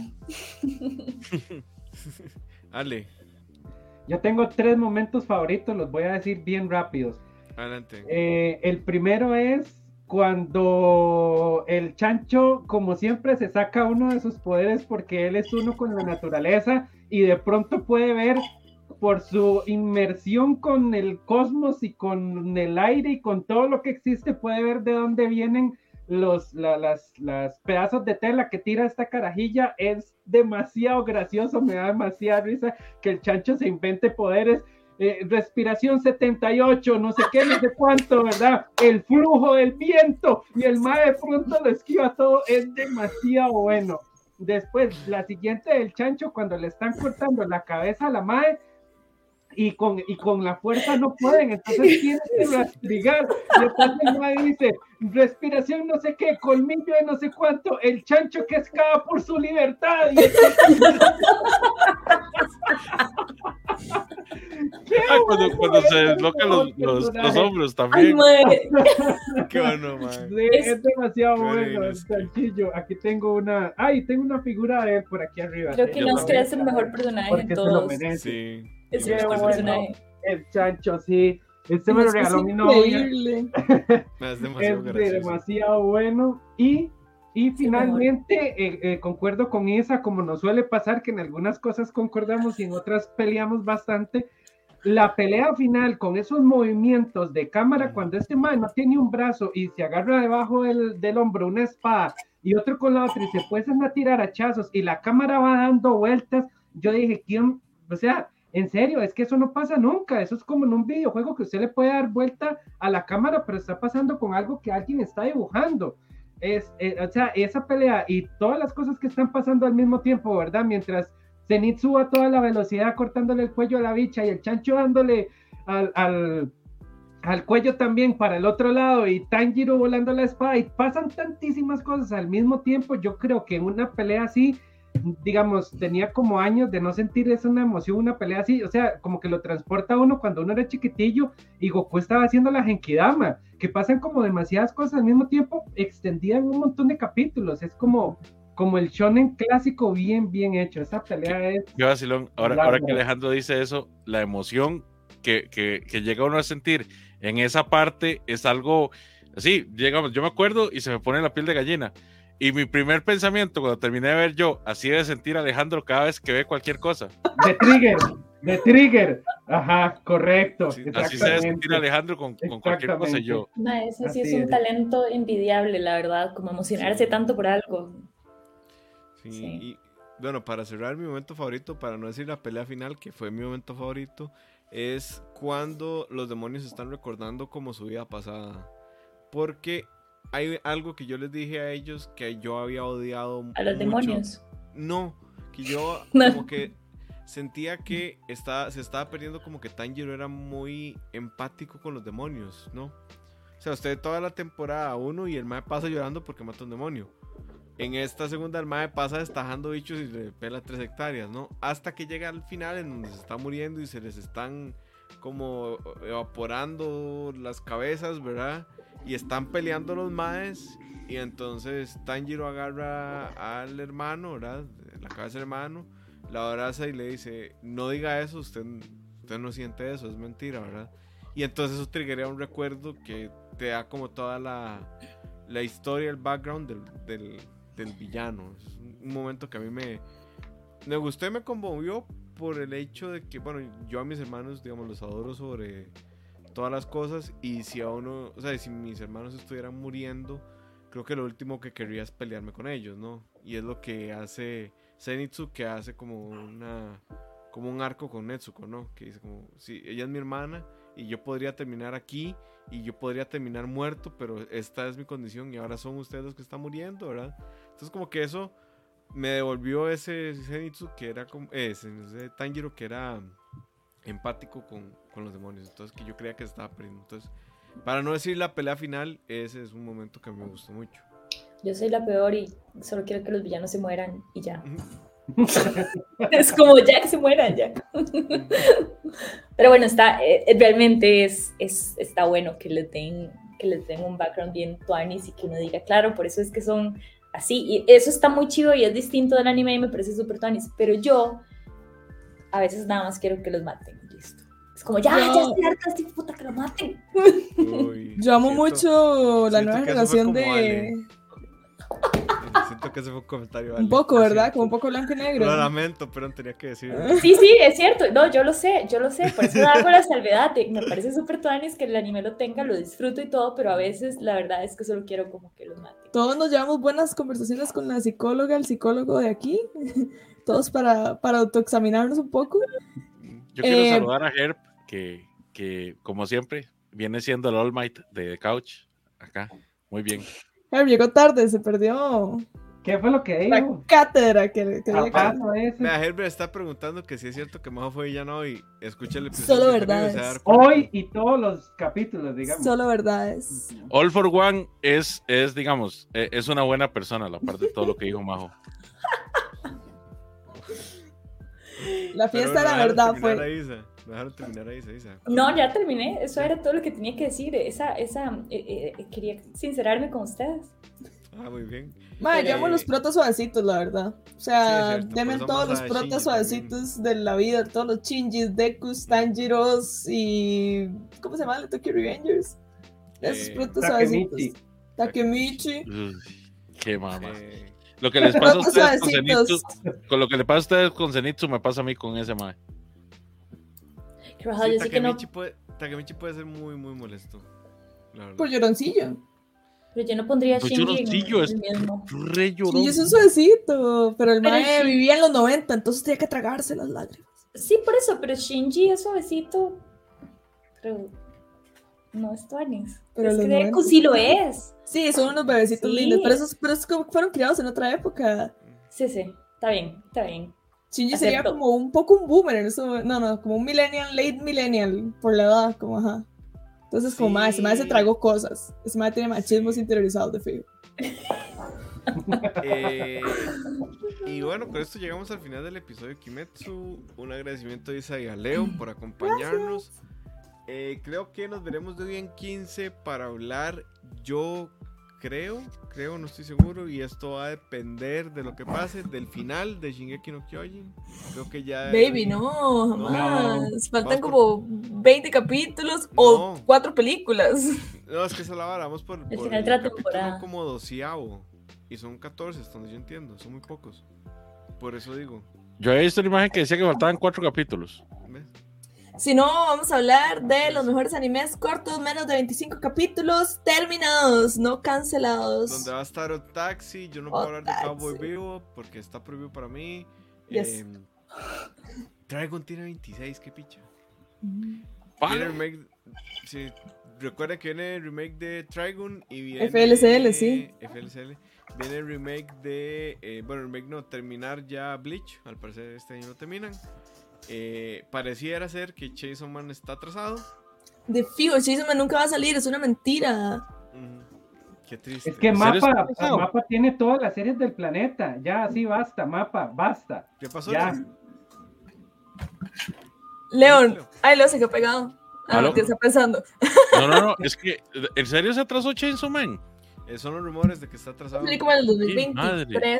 Ale, Yo tengo tres momentos favoritos, los voy a decir bien rápidos. adelante. Eh, el primero es cuando el chancho, como siempre, se saca uno de sus poderes porque él es uno con la naturaleza y de pronto puede ver por su inmersión con el cosmos y con el aire y con todo lo que existe, puede ver de dónde vienen los la- las, las pedazos de tela que tira esta carajilla. Es demasiado gracioso, me da demasiada risa que el chancho se invente poderes eh, respiración 78, no sé qué, no sé cuánto, ¿verdad? El flujo del viento y el mae de pronto lo esquiva todo, es demasiado bueno. Después, la siguiente del chancho, cuando le están cortando la cabeza a la mae y con, y con la fuerza no pueden, entonces tienen que respirar. Y entonces el mae dice, respiración no sé qué, colmillo de no sé cuánto, el chancho que escapa por su libertad. Y el ¡Qué Ay, cuando, cuando se deslocan los, los, hombros Ay, también. madre. Qué bueno, man. Sí, es demasiado Qué bueno el chanchillo. Aquí tengo una. Ay, tengo una figura de él por aquí arriba. Creo que Yo Inosuke también. es el mejor personaje lo todos. merece. Sí. Es Qué el mejor bueno. personaje. El chancho, sí. Este me lo regaló mi novia. Es demasiado Es demasiado bueno. Y, y finalmente, eh, eh, concuerdo con Isa, como nos suele pasar, que en algunas cosas concordamos y en otras peleamos bastante. La pelea final con esos movimientos de cámara, cuando este man no tiene un brazo y se agarra debajo del, del hombro una espada y otro con la otra y se pueden a tirar hachazos y la cámara va dando vueltas, yo dije, ¿quién? O sea, en serio, es que eso no pasa nunca. Eso es como en un videojuego que usted le puede dar vuelta a la cámara, pero está pasando con algo que alguien está dibujando. Es, eh, o sea, esa pelea y todas las cosas que están pasando al mismo tiempo, ¿verdad? Mientras Zenitsu a toda la velocidad cortándole el cuello a la bicha y el chancho dándole al, cuello también para el otro lado y Tanjiro volando la espada y pasan tantísimas cosas al mismo tiempo. Yo creo que una pelea así digamos, tenía como años de no sentir esa una emoción, una pelea así, o sea, como que lo transporta a uno cuando uno era chiquitillo y Goku estaba haciendo la Genkidama, que pasan como demasiadas cosas al mismo tiempo, extendían un montón de capítulos, es como, como el shonen clásico bien, bien hecho, esa pelea es... Qué vacilón. Ahora, ahora que Alejandro dice eso, la emoción que, que, que llega uno a sentir en esa parte es algo así, digamos, yo me acuerdo y se me pone la piel de gallina. Y mi primer pensamiento cuando terminé de ver yo, así debe sentir Alejandro cada vez que ve cualquier cosa. De Trigger, de Trigger, ajá, correcto. Sí, Así se debe sentir. Alejandro con, con cualquier cosa. Yo, Ma, eso sí Así es un es. talento envidiable, la verdad, como emocionarse tanto por algo. Sí, Sí. y bueno, para cerrar mi momento favorito, para no decir la pelea final, que fue mi momento favorito, es cuando los demonios están recordando como su vida pasada. Porque hay algo que yo les dije a ellos que yo había odiado. A los mucho. demonios. No, que yo No. como que sentía que estaba, se estaba perdiendo como que Tanjiro era muy empático con los demonios, ¿no? O sea, usted toda la temporada uno y el mae pasa llorando porque mata a un demonio. En esta segunda el mae pasa destajando bichos y le pela tres hectáreas, ¿no? Hasta que llega al final en donde se está muriendo y se les están como evaporando las cabezas, ¿verdad? Y están peleando los maes y entonces Tanjiro agarra al hermano, ¿verdad? La cabeza del hermano, la abraza y le dice, no diga eso, usted, usted no siente eso, es mentira, ¿verdad? Y entonces eso triggería un recuerdo que te da como toda la, la historia, el background del, del, del villano. Es un momento que a mí me, me gustó y me conmovió por el hecho de que, bueno, yo a mis hermanos, digamos, los adoro sobre todas las cosas y si a uno, o sea, si mis hermanos estuvieran muriendo, creo que lo último que querría es pelearme con ellos, ¿no? Y es lo que hace Zenitsu, que hace como una como un arco con Netsuko, ¿no? Que dice como, sí, ella es mi hermana y yo podría terminar aquí y yo podría terminar muerto, pero esta es mi condición y ahora son ustedes los que están muriendo, ¿verdad? Entonces como que eso me devolvió ese Zenitsu que era como, eh, ese, ese Tanjiro que era empático con, con los demonios, entonces que yo creía que estaba perdiendo. Entonces, para no decir la pelea final, ese es un momento que a mí me gustó mucho. Yo soy la peor y solo quiero que los villanos se mueran y ya. es como ya que se mueran, ya. Pero bueno, está, eh, realmente es, es, está bueno que les den que les den un background bien tuanis y que uno diga, claro, por eso es que son así. Y eso está muy chido y es distinto del anime y me parece súper tuanis. Pero yo a veces nada más quiero que los maten. Listo. Es como, ya, Yo- ya estoy harta de este puta que lo maten. Uy, Yo amo siento- mucho la nueva generación de... Ale. Siento que ese fue un comentario. Un poco, ¿verdad? Como un poco blanco y negro. Lo lamento, pero tenía que decir. Sí, sí, es cierto. No, yo lo sé, yo lo sé. Por eso hago la salvedad. de- me parece súper tuanis que el anime lo tenga, lo disfruto y todo, pero a veces la verdad es que solo quiero como que los maten. Todos nos llevamos buenas conversaciones con la psicóloga, el psicólogo de aquí. Todos para, para autoexaminarnos un poco. Yo quiero Eh, saludar a Herb, que, que como siempre viene siendo el All Might de The Couch. Acá, muy bien. Herb llegó tarde, se perdió ¿Qué fue lo que la dijo? cátedra que, que ese. Vea, Herbert está preguntando que si es cierto que Majo fue villano hoy. Escucha el episodio. Solo verdades. dar. Hoy y todos los capítulos, digamos. Solo verdades. All for One es, es digamos, eh, es una buena persona, a la parte de todo lo que dijo Majo. La fiesta la verdad fue. Isa. Terminar a Isa, Isa. No, ya terminé. Eso era todo lo que tenía que decir. Esa, esa, eh, eh, quería sincerarme con ustedes. Ah, muy bien. Madre, yo Eh, amo los protas suavecitos, la verdad. O Sí, es sea, denme eso todos los Shinji suavecitos de la vida, todos los Shinjis, Dekus, Tanjiros y. ¿Cómo se llama? Los Tokyo Revengers. Esos Eh, protas Takemichi. suavecitos. Takemichi. Qué mamá. Eh, Lo que les pasa a ustedes con. Zenitsu, con lo que le pasa a ustedes con Zenitsu, me pasa a mí con ese mae. Sí, que no, Takemichi, puede, Takemichi puede ser muy, muy molesto. Por lloroncillo. pero yo no pondría a Pues Shinji en lloroncillo, es- el mismo. Re llorón. Shinji es un suavecito, pero el Pero mae vivía en los 90, entonces tenía que tragarse las lágrimas. Sí, por eso, pero Shinji es suavecito. Pero no es Tuanis. Pero es que Deku 90. sí lo es. Sí, son unos bebecitos Sí. lindos, pero esos, pero esos como que fueron criados en otra época. Sí, sí, está bien, está bien. Shinji sería Acepto. como un poco un boomer en eso, no, no, como un millennial, late millennial, por la edad, como ajá. Entonces, como Sí. más, ese mae se tragó cosas. Ese mae tiene machismos interiorizados de fijo. Eh, y bueno, con esto llegamos al final del episodio de Kimetsu. Un agradecimiento a Isa y a Leo por acompañarnos. Eh, creo que nos veremos de hoy en 15 para hablar. Yo creo, creo, no estoy seguro. Y esto va a depender de lo que pase, del final de Shingeki no Kyojin. Creo que ya. Baby, no, No. jamás. Faltan como 20 capítulos o No. cuatro películas. No, es que se la vamos por, El por final de la temporada. como doceavo. Y son 14, hasta donde yo entiendo. Son muy pocos. Por eso digo. Yo había visto una imagen que decía que faltaban cuatro capítulos. ¿ves? Si no, vamos a hablar de los mejores animes cortos, menos de 25 capítulos, terminados, no cancelados. Donde va a estar Otaxi. Yo no puedo hablar de. Cowboy Vivo porque está prohibido para mí. Yes. Em, Dragon tiene 26, qué picha. Mm. Viene el remake. Sí, recuerda que viene el remake de Trigon y viene. FLCL, sí. FLCL. Viene el remake de. eh, bueno, remake no, terminar ya Bleach. Al parecer este año no terminan. Eh, pareciera ser que Chainsaw Man está atrasado. De fijo, Jason Man nunca va a salir, es una mentira. Qué triste. Es que ¿En serio Mapa? Mapa tiene todas las series del planeta. Ya, así basta, Mapa, basta. ¿Qué pasó? Ya. León, ay, Leo se quedó pegado. Ah, ¿Aló? ¿qué está pensando? No, no, no, es que ¿en serio se atrasó Chainsaw Man? Eh, son los rumores de que está atrasado. Salí como en el madre. 2023. Eh,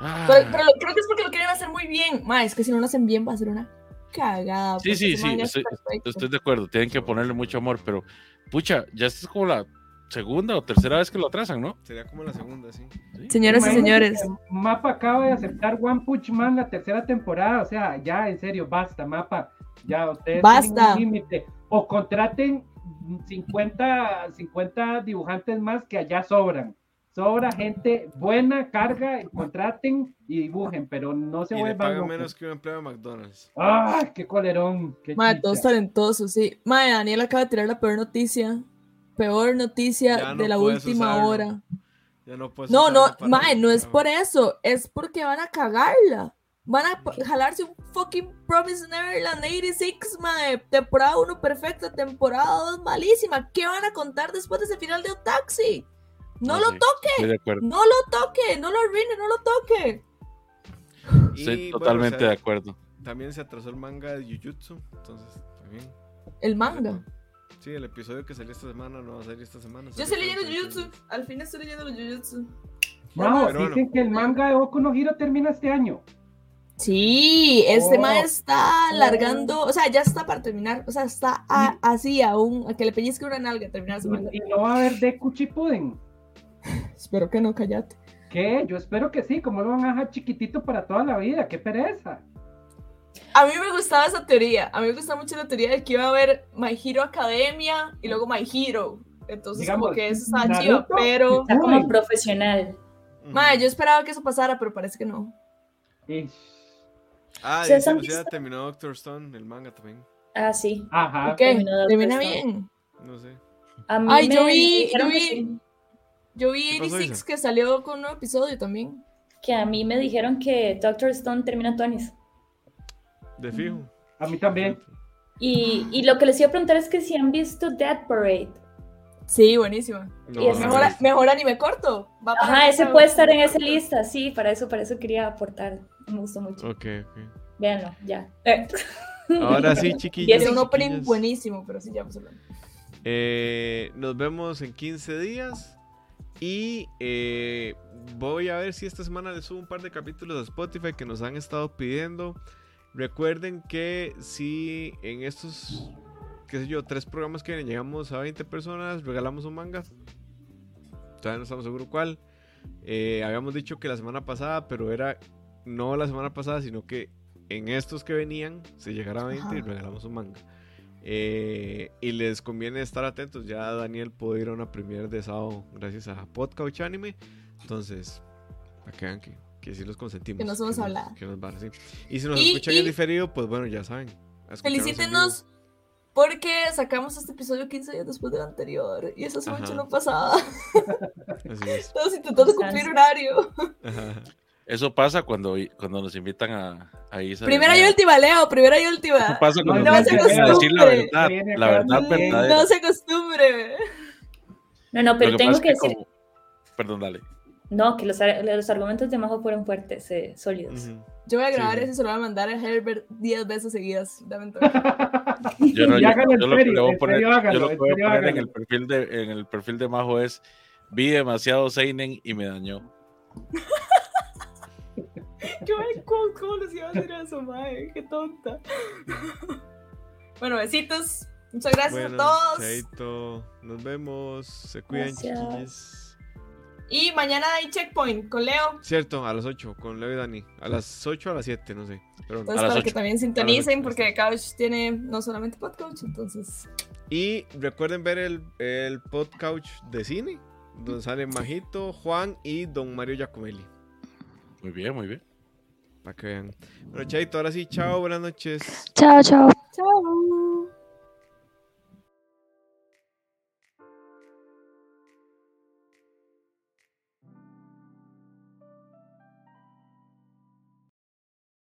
Ah. Pero, pero lo- creo que es porque lo quieren hacer muy bien. Ma, es que si no lo hacen bien va a ser una cagada. Sí, sí, sí, estoy, de acuerdo. Tienen que ponerle mucho amor, pero pucha, ya esta es como la segunda o tercera vez que lo atrasan, ¿no? Sería como la segunda, sí. Señoras y señores, Mapa acaba de aceptar One Punch Man la tercera temporada. O sea, ya, en serio, basta, Mapa. Ya, ustedes Basta. tienen un límite. O contraten 50, 50 dibujantes más que allá sobran. Sobra gente buena, carga, contraten y dibujen, pero no se Y le vuelvan pagan locos. menos que un empleado de McDonald's. ¡Ah, qué colerón! Qué ma, chicha. todos talentosos, sí. Ma, Daniel acaba de tirar la peor noticia. Peor noticia no de la última usarlo. hora. Ya no puedes No, no, mae, no es por eso, es porque van a cagarla. Van a jalarse un fucking Promise Neverland 86, mae. Temporada 1 perfecta, temporada 2 malísima. ¿Qué van a contar después de ese final de Otaxi? No, lo toque, Estoy de acuerdo. no lo toque, no lo arruine, no lo toque. Y, Estoy bueno, totalmente o sea, de acuerdo. También se atrasó el manga de Jujutsu, entonces también. El manga. Sí, el episodio que salió esta semana no va a salir esta semana. Yo estoy leyendo el 31. Jujutsu, al fin estoy leyendo los Jujutsu. Bueno. dicen que el manga de Boku no Hero termina este año. Sí, este Oh. está alargando, o sea, ya está para terminar, o sea, está a- así aún, a que le pellizque una nalga a terminar su manga. Y, no va a haber Deku Shippuden. Espero que no, callate. ¿Qué? Yo espero que sí. ¿Cómo lo van a dejar chiquitito para toda la vida? ¡Qué pereza! A mí me gustaba esa teoría. A mí me gustaba mucho la teoría de que iba a haber My Hero Academia y luego My Hero. Entonces, como Digamos, que eso estaba Naruto, chiva, pero. Está como Uy. profesional. Madre, yo esperaba que eso pasara, pero parece que no. Ish. Ah, ¿Ustedes dice han Lucía, visto? terminó Doctor Stone, el manga también. Ah, sí. Ajá. Ok, terminó termina Stone. bien. No sé. A mí Ay, me yo vi- yo que vi- sí. Yo vi ¿Qué pasó, 86 Isa? que salió con un nuevo episodio también. que a mí me dijeron que Doctor Stone termina Tonis. De fijo. A mí también. Y, y lo que les iba a preguntar es que si han visto Death Parade. Sí. No, Y es no, Mejor, no. mejor anime corto. Va para Ajá, ese esa- puede estar en esa lista, sí, para eso, para eso quería aportar. Me gustó mucho. Ok, ok. Véanlo, ya. Eh. Ahora sí, Y chiquillos. Tiene un opening buenísimo, pero sí, ya vamos a hablar. Eh, nos vemos en 15 días. Y eh, voy a ver si esta semana les subo un par de capítulos a Spotify que nos han estado pidiendo. Recuerden que si en estos, qué sé yo, tres programas que vienen llegamos a 20 personas, regalamos un manga. Todavía no estamos seguros cuál. Eh, habíamos dicho que la semana pasada, pero era no la semana pasada, sino que en estos que venían se llegara a 20 y regalamos un manga. Eh, y les conviene estar atentos. Ya Daniel pudo ir a una premiere de sábado gracias a Podcouch Anime. Entonces, para que vean que, que sí los consentimos. Que nos- habladas. que nos vale, sí. Y si nos Y- escuchan y- en diferido, pues bueno, ya saben. Felicítenos porque sacamos este episodio 15 días después del anterior. Y Ajá. mucho no pasaba. vivo. Así es. Estamos intentando cumplir horario. Ajá. Eso pasa cuando, cuando nos invitan a, a Isa. Primera y última, Leo. Primera y última. Eso pasa cuando No nos se decir la acostumbre. verdad, la verdad verdadera. No se acostumbre. No, no, pero Lo tengo que decir, como- Perdón, dale. no, que los, los argumentos de Majo fueron fuertes, eh, sólidos. Ujú. Yo voy a grabar Sí, eso y se lo voy a mandar a Herbert 10 veces seguidas. Dame. Yo, no, yo- yo lo que le voy a poner, yo lo que en voy a poner en el perfil de en el perfil de Majo es vi demasiado Seinen y me dañó. Qué buen quote, ¿Cómo les iba a decir eso, mae? Qué tonta. bueno, besitos. Muchas gracias Bueno, a todos. chaito. Nos vemos. Se cuidan, chiquillos. Y mañana hay checkpoint con Leo. Cierto, a las 8 con Leo y Dani. A las 8 a las 7, no sé. Pero. Entonces, las para que también sintonicen, porque Couch tiene no solamente podcast, entonces. Y recuerden ver el, el podcast de cine, donde salen Majito, Juan y Don Mario Giacomelli. Muy bien, muy bien. Para que vean. Bueno, Chaito, ahora sí, chao, buenas noches. Chao, chao. Chao.